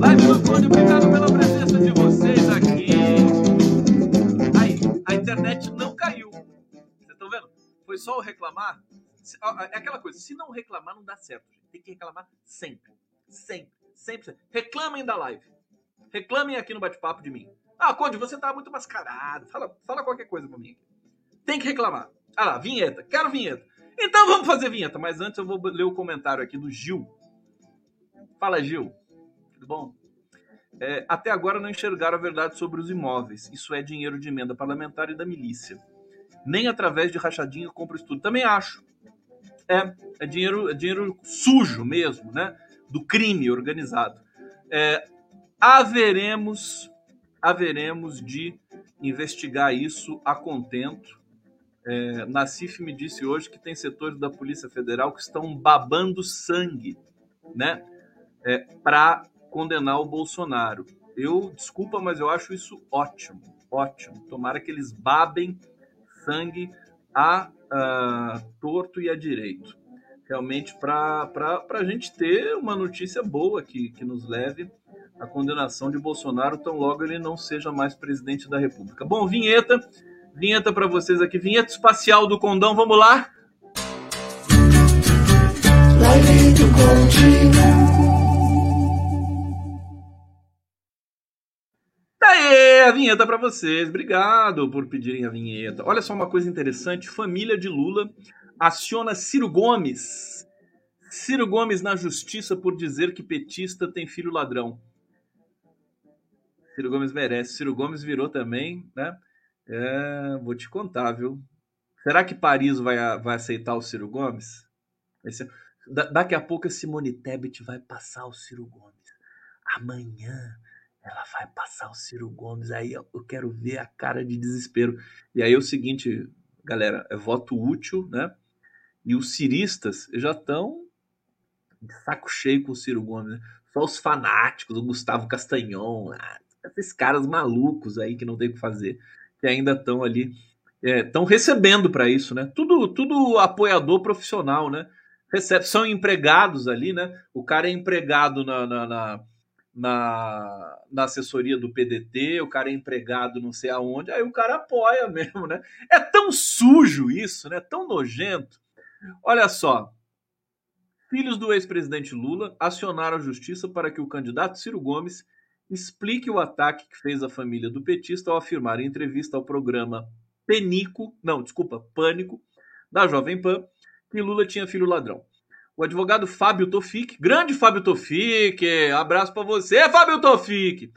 Live Antônio, obrigado pela presença o reclamar. É aquela coisa, se não reclamar, não dá certo. Tem que reclamar sempre. Sempre. Sempre. Reclamem da live. Reclamem aqui no bate-papo de mim. Ah, Conde, você tá muito mascarado. Fala, fala qualquer coisa pra mim. Tem que reclamar. Ah lá, vinheta. Quero vinheta. Então vamos fazer vinheta. Mas antes eu vou ler o comentário aqui do Gil. Fala, Gil. Tudo bom? É, até agora não enxergaram a verdade sobre os imóveis. Isso é dinheiro de emenda parlamentar e da milícia. Nem através de rachadinha compra estudo. Também acho. É, é dinheiro, é dinheiro sujo mesmo, né? Do crime organizado. É, haveremos haveremos de investigar isso a contento. É, Nassif me disse hoje que tem setores da Polícia Federal que estão babando sangue, né, é, para condenar o Bolsonaro. Eu, desculpa, mas eu acho isso ótimo, ótimo. Tomara que eles babem sangue a, a torto e a direito. Realmente, para a gente ter uma notícia boa que, que nos leve a condenação de Bolsonaro, tão logo ele não seja mais presidente da República. Bom, vinheta, vinheta para vocês aqui, vinheta espacial do Condão, vamos lá? Live do Tá vinheta para vocês. Obrigado por pedirem a vinheta. Olha só uma coisa interessante: família de Lula aciona Ciro Gomes. Ciro Gomes na justiça por dizer que petista tem filho ladrão. Ciro Gomes merece. Ciro Gomes virou também, né? É, vou te contar, viu? Será que Paris vai, vai aceitar o Ciro Gomes? Esse, da, daqui a pouco a Simone Tebet vai passar o Ciro Gomes. Amanhã ela vai passar o Ciro Gomes. Aí eu, quero ver a cara de desespero. E aí é o seguinte, galera, é voto útil, né? E os ciristas já estão de saco cheio com o Ciro Gomes. Né? Só os fanáticos, o Gustavo Castanhon, ah, esses caras malucos aí que não tem o que fazer, que ainda estão ali, estão é, recebendo para isso, né? Tudo, tudo apoiador profissional, né? Recebe, são empregados ali, né? O cara é empregado na, na, na, na, na assessoria do PDT, o cara é empregado não sei aonde, aí o cara apoia mesmo, né? É tão sujo isso, né? Tão nojento. Olha só, filhos do ex-presidente Lula acionaram a justiça para que o candidato Ciro Gomes explique o ataque que fez a família do petista ao afirmar em entrevista ao programa Penico, não, desculpa, Pânico, da Jovem Pan, que Lula tinha filho ladrão. O advogado Fábio Tofik, grande Fábio Tofik, abraço para você, Fábio Tofik.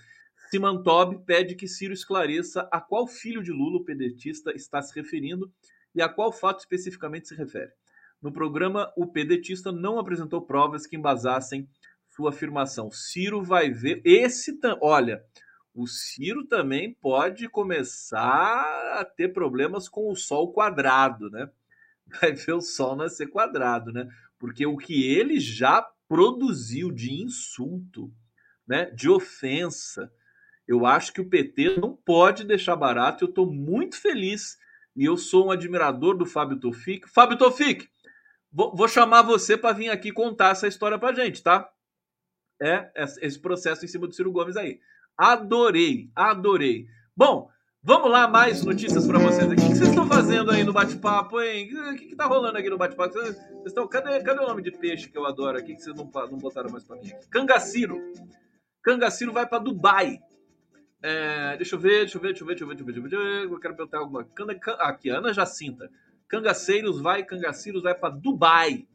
Simantob pede que Ciro esclareça a qual filho de Lula o pedetista está se referindo e a qual fato especificamente se refere. No programa, o pedetista não apresentou provas que embasassem sua afirmação. Ciro vai ver. Esse. Olha, o Ciro também pode começar a ter problemas com o Sol quadrado, né? Vai ver o Sol nascer quadrado, né? Porque o que ele já produziu de insulto, né? De ofensa. Eu acho que o PT não pode deixar barato. Eu estou muito feliz e eu sou um admirador do Fábio Tofik. Fábio Tofik, vou, vou chamar você para vir aqui contar essa história para gente, tá? é esse processo em cima do Ciro Gomes aí. Adorei, adorei. Bom, Vamos lá, mais notícias para vocês. O que vocês estão fazendo aí no bate-papo, hein? O que, está rolando aqui no bate-papo? Vocês estão... Cadê, cadê o nome de peixe que eu adoro aqui que vocês não, não botaram mais para mim? Cangaciro. Cangaciro vai para Dubai. É, deixa eu ver, deixa eu ver, deixa eu ver, deixa eu ver, deixa eu ver, deixa eu ver. Eu quero perguntar alguma. Aqui, Ana Jacinta. Cangaceiros vai, Cangaceiros vai para Dubai.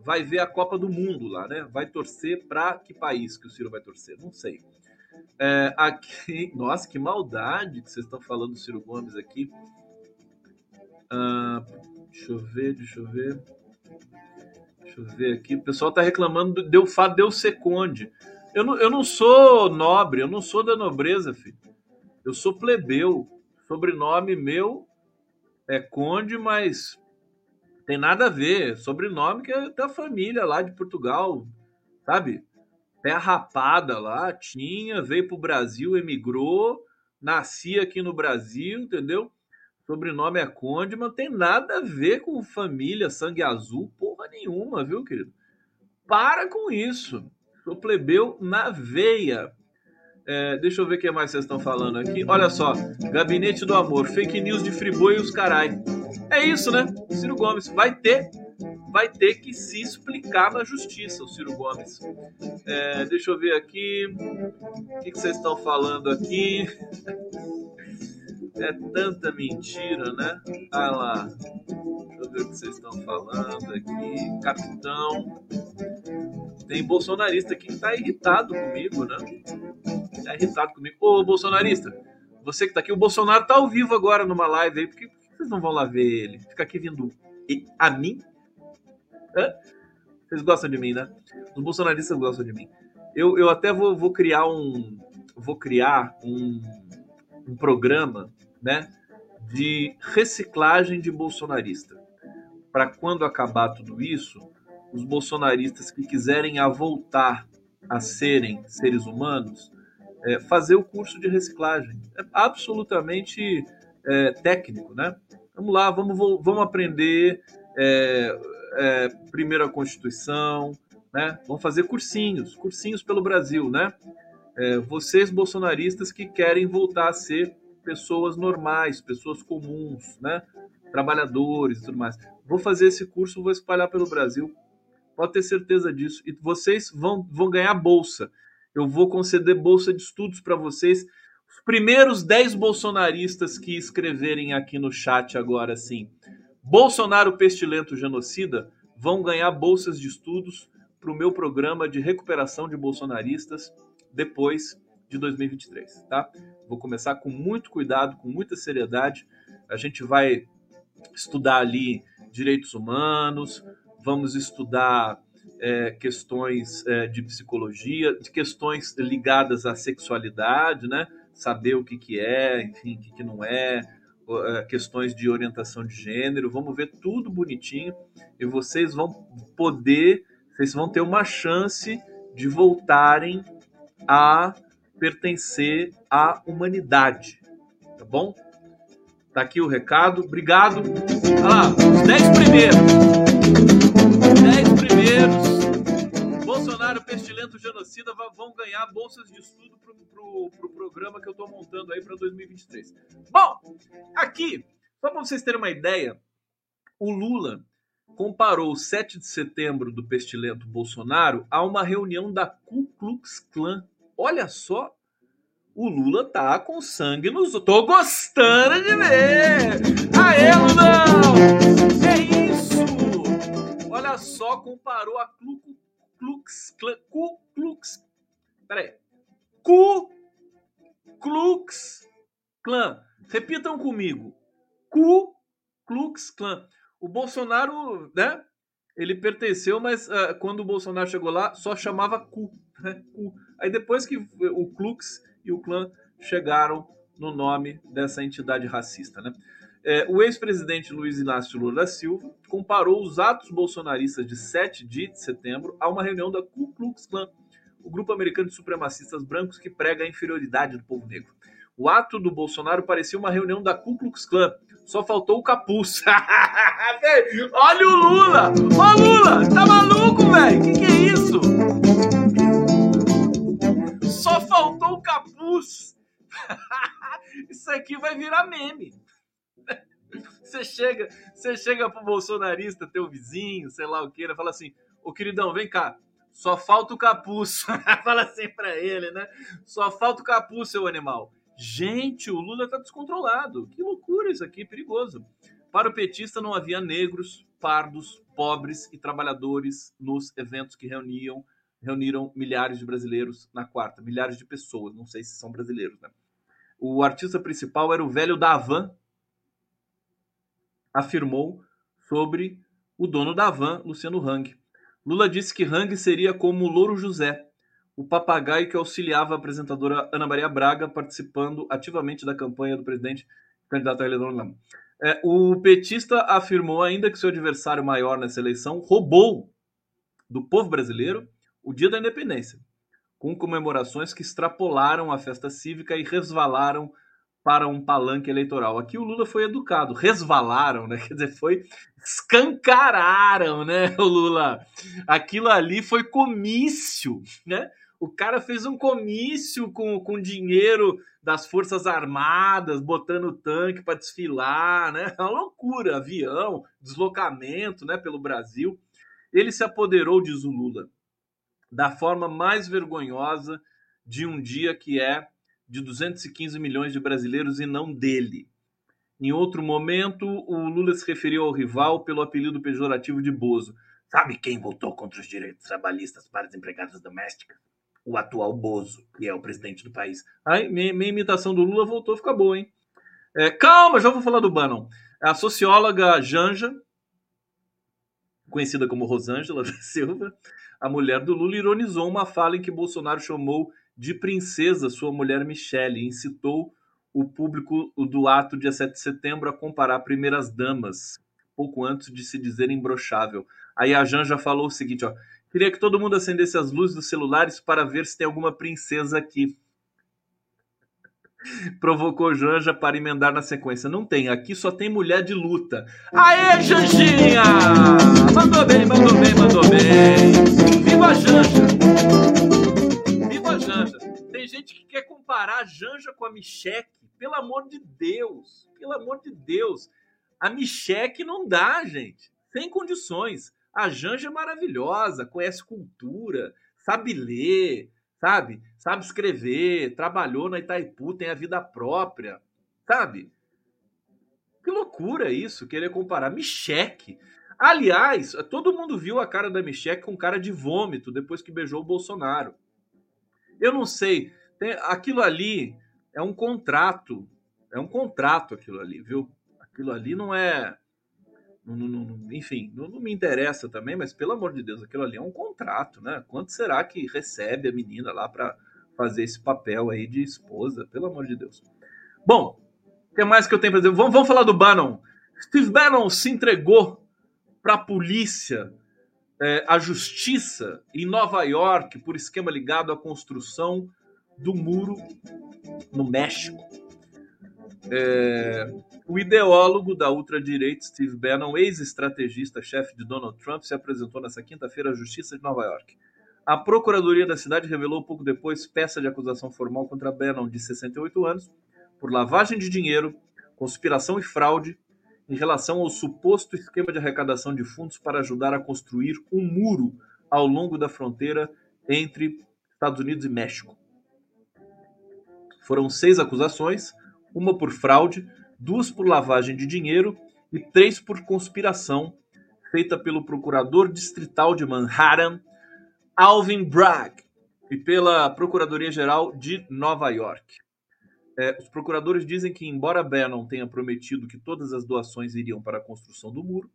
Vai ver a Copa do Mundo lá, né? Vai torcer para que país que o Ciro vai torcer? Não sei. É, aqui, nossa, que maldade que vocês estão falando do Ciro Gomes aqui. Ah, deixa eu ver, deixa eu ver. Deixa eu ver aqui. O pessoal está reclamando do Delfá Deu Seconde. Eu não, eu não sou nobre, eu não sou da nobreza, filho. Eu sou plebeu. Sobrenome meu é Conde, mas tem nada a ver. Sobrenome que é da família lá de Portugal, sabe? Pé rapada lá, tinha, veio pro Brasil, emigrou, nasci aqui no Brasil, entendeu? Sobrenome é Conde, mas não tem nada a ver com família, sangue azul, porra nenhuma, viu, querido? Para com isso. Sou plebeu na veia. É, deixa eu ver o que mais vocês estão falando aqui. Olha só, Gabinete do Amor, fake news de Friboi e os carai. É isso, né? Ciro Gomes vai ter, vai ter que se explicar na justiça, o Ciro Gomes. É, deixa eu ver aqui. O que, que vocês estão falando aqui? É tanta mentira, né? Ah lá. Deixa eu ver o que vocês estão falando aqui. Capitão. Tem bolsonarista aqui que tá irritado comigo, né? Tá irritado comigo. Ô, bolsonarista, você que tá aqui, o Bolsonaro tá ao vivo agora numa live aí, por que, vocês não vão lá ver ele? Fica aqui vindo a mim? Vocês gostam de mim, né? Os bolsonaristas gostam de mim. Eu, eu até vou, vou criar um. Vou criar um, um programa né, de reciclagem de bolsonarista. Para quando acabar tudo isso, os bolsonaristas que quiserem a voltar a serem seres humanos, é, fazer o curso de reciclagem. É absolutamente é, técnico, né? Vamos lá, vamos, vamos aprender é, é, primeiro a Constituição, né? Vamos fazer cursinhos, cursinhos pelo Brasil, né? É, vocês bolsonaristas que querem voltar a ser pessoas normais, pessoas comuns, né? Trabalhadores e tudo mais. Vou fazer esse curso, vou espalhar pelo Brasil. Pode ter certeza disso. E vocês vão, vão ganhar bolsa. Eu vou conceder bolsa de estudos para vocês. Os primeiros 10 bolsonaristas que escreverem aqui no chat agora assim, Bolsonaro pestilento genocida, vão ganhar bolsas de estudos para o meu programa de recuperação de bolsonaristas depois de 2023, tá? Vou começar com muito cuidado, com muita seriedade. A gente vai estudar ali direitos humanos, vamos estudar é, questões é, de psicologia, de questões ligadas à sexualidade, né? Saber o que, que é, enfim, o que, que não é, é, questões de orientação de gênero, vamos ver tudo bonitinho e vocês vão poder, vocês vão ter uma chance de voltarem a pertencer à humanidade. Tá bom? Tá aqui o recado. Obrigado. Lá, os 10 primeiros. 10 primeiros. Pestilento genocida vão ganhar bolsas de estudo pro, pro, pro programa que eu tô montando aí para 2023. Bom, aqui, só para vocês terem uma ideia, o Lula comparou o 7 de setembro do pestilento Bolsonaro a uma reunião da Ku Klux Klan Olha só, o Lula tá com sangue nos. Tô gostando de ver! Aê, Lulão! É isso! Olha só, comparou a Klux Klan. Ku Klux. Peraí. Ku Klux Klan. Repitam comigo. Ku Klux Klan. O Bolsonaro, né? Ele pertenceu, mas uh, quando o Bolsonaro chegou lá, só chamava Ku. Né? Ku. Aí depois que o Klux e o clã chegaram no nome dessa entidade racista. Né? É, o ex-presidente Luiz Inácio Lula da Silva comparou os atos bolsonaristas de 7 de setembro a uma reunião da Ku Klux Klan, o grupo americano de supremacistas brancos que prega a inferioridade do povo negro. O ato do Bolsonaro parecia uma reunião da Ku Klux Klan. Só faltou o capuz. Olha o Lula! Ô Lula! Tá maluco, velho? Que que é isso? Só faltou o capuz. Isso aqui vai virar meme. Você chega, você chega pro bolsonarista, teu vizinho, sei lá o que, fala assim: Ô queridão, vem cá, só falta o capuz. fala assim pra ele, né? Só falta o capuz, seu animal. Gente, o Lula tá descontrolado. Que loucura isso aqui, perigoso. Para o petista não havia negros, pardos, pobres e trabalhadores nos eventos que reuniam reuniram milhares de brasileiros na quarta, milhares de pessoas, não sei se são brasileiros, né? O artista principal era o velho da Van, afirmou sobre o dono da van, Luciano Hang. Lula disse que Hang seria como o Louro José, o papagaio que auxiliava a apresentadora Ana Maria Braga, participando ativamente da campanha do presidente candidato a eleitor. É, o petista afirmou ainda que seu adversário maior nessa eleição roubou do povo brasileiro o dia da independência, com comemorações que extrapolaram a festa cívica e resvalaram para um palanque eleitoral. Aqui o Lula foi educado, resvalaram, né? Quer dizer, foi escancararam, né, o Lula. Aquilo ali foi comício, né? O cara fez um comício com, com dinheiro das Forças Armadas, botando tanque para desfilar, né? Uma loucura, avião, deslocamento, né, pelo Brasil. Ele se apoderou, diz o Lula, da forma mais vergonhosa de um dia que é de 215 milhões de brasileiros e não dele. Em outro momento, o Lula se referiu ao rival pelo apelido pejorativo de Bozo. Sabe quem votou contra os direitos trabalhistas para as empregadas domésticas? O atual Bozo, que é o presidente do país. Ai, minha, minha imitação do Lula voltou a ficar boa, hein? É, calma, já vou falar do Bannon. A socióloga Janja, conhecida como Rosângela Silva, a mulher do Lula ironizou uma fala em que Bolsonaro chamou de princesa sua mulher Michele e incitou o público do ato dia 7 de setembro a comparar primeiras damas, pouco antes de se dizer imbrochável. Aí a Janja falou o seguinte, ó, queria que todo mundo acendesse as luzes dos celulares para ver se tem alguma princesa aqui. Provocou Janja para emendar na sequência. Não tem, aqui só tem mulher de luta. Aê, Janjinha! Mandou bem, mandou bem, mandou bem. Viva a Janja! Gente que quer comparar a Janja com a Micheque. Pelo amor de Deus! Pelo amor de Deus! A Micheque não dá, gente. Sem condições. A Janja é maravilhosa, conhece cultura, sabe ler, sabe? Sabe escrever, trabalhou na Itaipu, tem a vida própria, sabe? Que loucura isso, querer comparar. Micheque. Aliás, todo mundo viu a cara da Micheque com cara de vômito depois que beijou o Bolsonaro. Eu não sei, tem, aquilo ali é um contrato, é um contrato aquilo ali, viu? Aquilo ali não é não, não, enfim, não, não, me interessa também, mas pelo amor de Deus, aquilo ali é um contrato, né? Quanto será que recebe a menina lá para fazer esse papel aí de esposa? Pelo amor de Deus. Bom, o que mais que eu tenho para dizer? Vamos, vamos falar do Bannon. Steve Bannon se entregou para a polícia, é, a justiça em Nova York por esquema ligado à construção do muro no México. É, o ideólogo da ultradireita, Steve Bannon, ex-estrategista-chefe de Donald Trump, se apresentou nesta quinta-feira à Justiça de Nova York. A Procuradoria da cidade revelou pouco depois peça de acusação formal contra Bannon, de 68 anos, por lavagem de dinheiro, conspiração e fraude em relação ao suposto esquema de arrecadação de fundos para ajudar a construir um muro ao longo da fronteira entre Estados Unidos e México. Foram seis acusações, uma por fraude, duas por lavagem de dinheiro e três por conspiração, feita pelo procurador distrital de Manhattan, Alvin Bragg, e pela Procuradoria-Geral de Nova York. É, os procuradores dizem que, embora Bannon tenha prometido que todas as doações iriam para a construção do muro,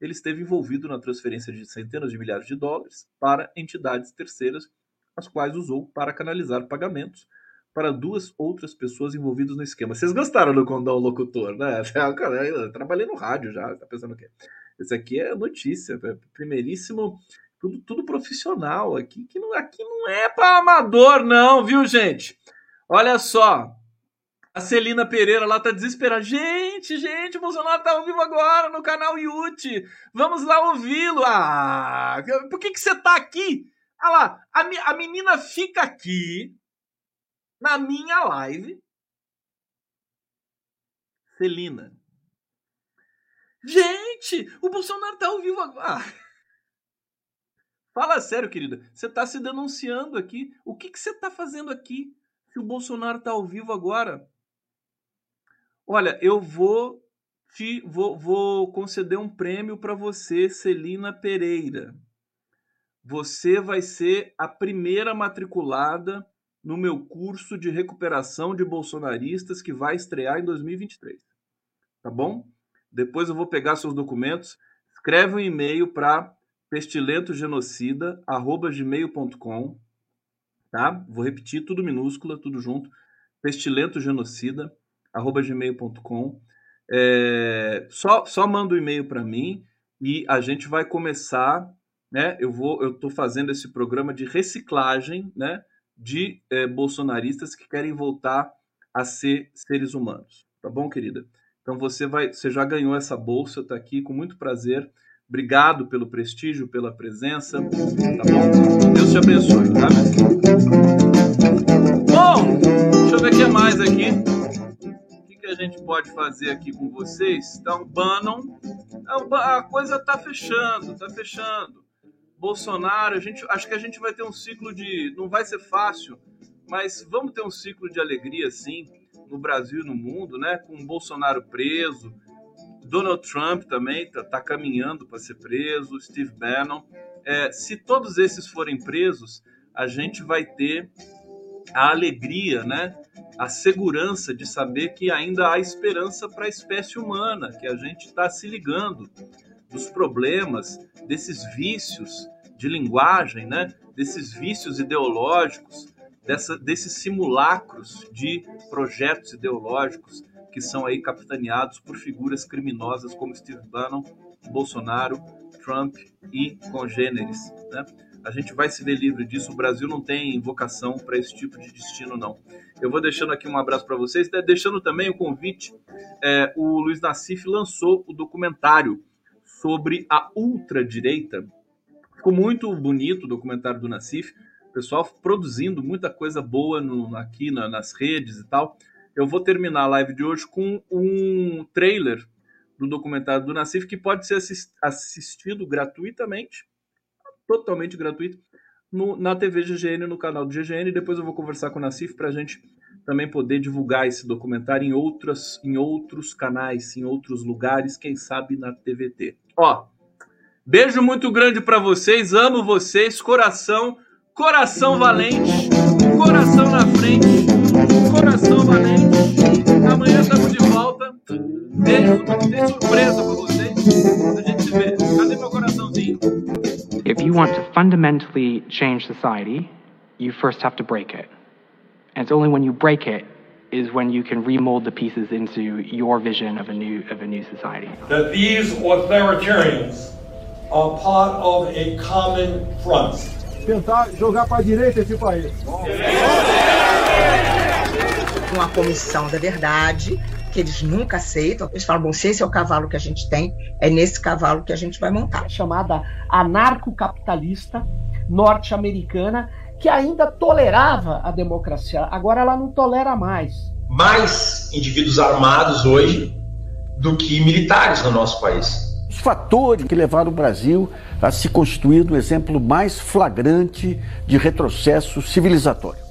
ele esteve envolvido na transferência de centenas de milhares de dólares para entidades terceiras, as quais usou para canalizar pagamentos para duas outras pessoas envolvidas no esquema. Vocês gostaram do condão locutor, né? Eu trabalhei no rádio já, tá pensando o quê? Esse aqui é notícia, é primeiríssimo, tudo, tudo profissional aqui, que não, aqui não é para amador não, viu, gente? Olha só, a Celina Pereira lá tá desesperada. Gente, gente, o Bolsonaro tá ao vivo agora no canal Yuti. Vamos lá ouvi-lo. Ah, por que que você tá aqui? Ah lá, a, a menina fica aqui, na minha live, Celina. Gente, o Bolsonaro tá ao vivo agora. Ah. Fala sério, querida. Você tá se denunciando aqui. O que, que você tá fazendo aqui se o Bolsonaro tá ao vivo agora? Olha, eu vou te vou, vou conceder um prêmio para você, Celina Pereira. Você vai ser a primeira matriculada no meu curso de recuperação de bolsonaristas que vai estrear em 2023. Tá bom? Depois eu vou pegar seus documentos. Escreve um e-mail para pestilentogenocida@gmail.com, tá? Vou repetir tudo minúscula, tudo junto. pestilentogenocida@gmail.com. É, só só manda o um e-mail para mim e a gente vai começar, né? Eu vou eu tô fazendo esse programa de reciclagem, né? de é, bolsonaristas que querem voltar a ser seres humanos. Tá bom, querida? Então você vai, você já ganhou essa bolsa, está aqui com muito prazer. Obrigado pelo prestígio, pela presença. Tá bom? Deus te abençoe, tá? Bom, deixa eu ver o que mais aqui. Gente pode fazer aqui com vocês? Então, Bannon, a coisa tá fechando, tá fechando. Bolsonaro, a gente, acho que a gente vai ter um ciclo de. Não vai ser fácil, mas vamos ter um ciclo de alegria, sim, no Brasil e no mundo, né? Com Bolsonaro preso, Donald Trump também está tá caminhando para ser preso, Steve Bannon. É, se todos esses forem presos, a gente vai ter a alegria, né? A segurança de saber que ainda há esperança para a espécie humana, que a gente está se ligando dos problemas, desses vícios de linguagem, né? desses vícios ideológicos, dessa, desses simulacros de projetos ideológicos que são aí capitaneados por figuras criminosas como Steve Bannon, Bolsonaro, Trump e congêneres. Né? A gente vai se ver livre disso. O Brasil não tem vocação para esse tipo de destino, não. Eu vou deixando aqui um abraço para vocês, né? deixando também o convite. É, o Luiz Nassif lançou o documentário sobre a ultradireita Ficou muito bonito o documentário do Nassif, o pessoal produzindo muita coisa boa no, aqui na, nas redes e tal. Eu vou terminar a live de hoje com um trailer do documentário do Nassif que pode ser assistido gratuitamente, totalmente gratuito, no, na TV GGN, no canal do GGN. Depois eu vou conversar com o Nassif para a gente também poder divulgar esse documentário em, outras, em outros canais, em outros lugares, quem sabe na TVT. Ó, Beijo muito grande para vocês, amo vocês, coração, coração valente, coração na frente, coração valente. Amanhã estamos de volta. Beijo, tem surpresa para vocês. A gente se vê. Cadê meu coraçãozinho? If you want to fundamentally change society, you first have to break it. And it's only when you break it is when you can remold the pieces into your vision of a new of a new society. That these authoritarians are part of a common front. Tentar jogar para a direita esse país. Uma comissão da verdade que eles nunca aceitam. Eles falam, bom, se esse é o cavalo que a gente tem, é nesse cavalo que a gente vai montar. Chamada anarcocapitalista norte-americana que ainda tolerava a democracia. Agora ela não tolera mais. Mais indivíduos armados hoje do que militares no nosso país os fatores que levaram o Brasil a se constituir no exemplo mais flagrante de retrocesso civilizatório.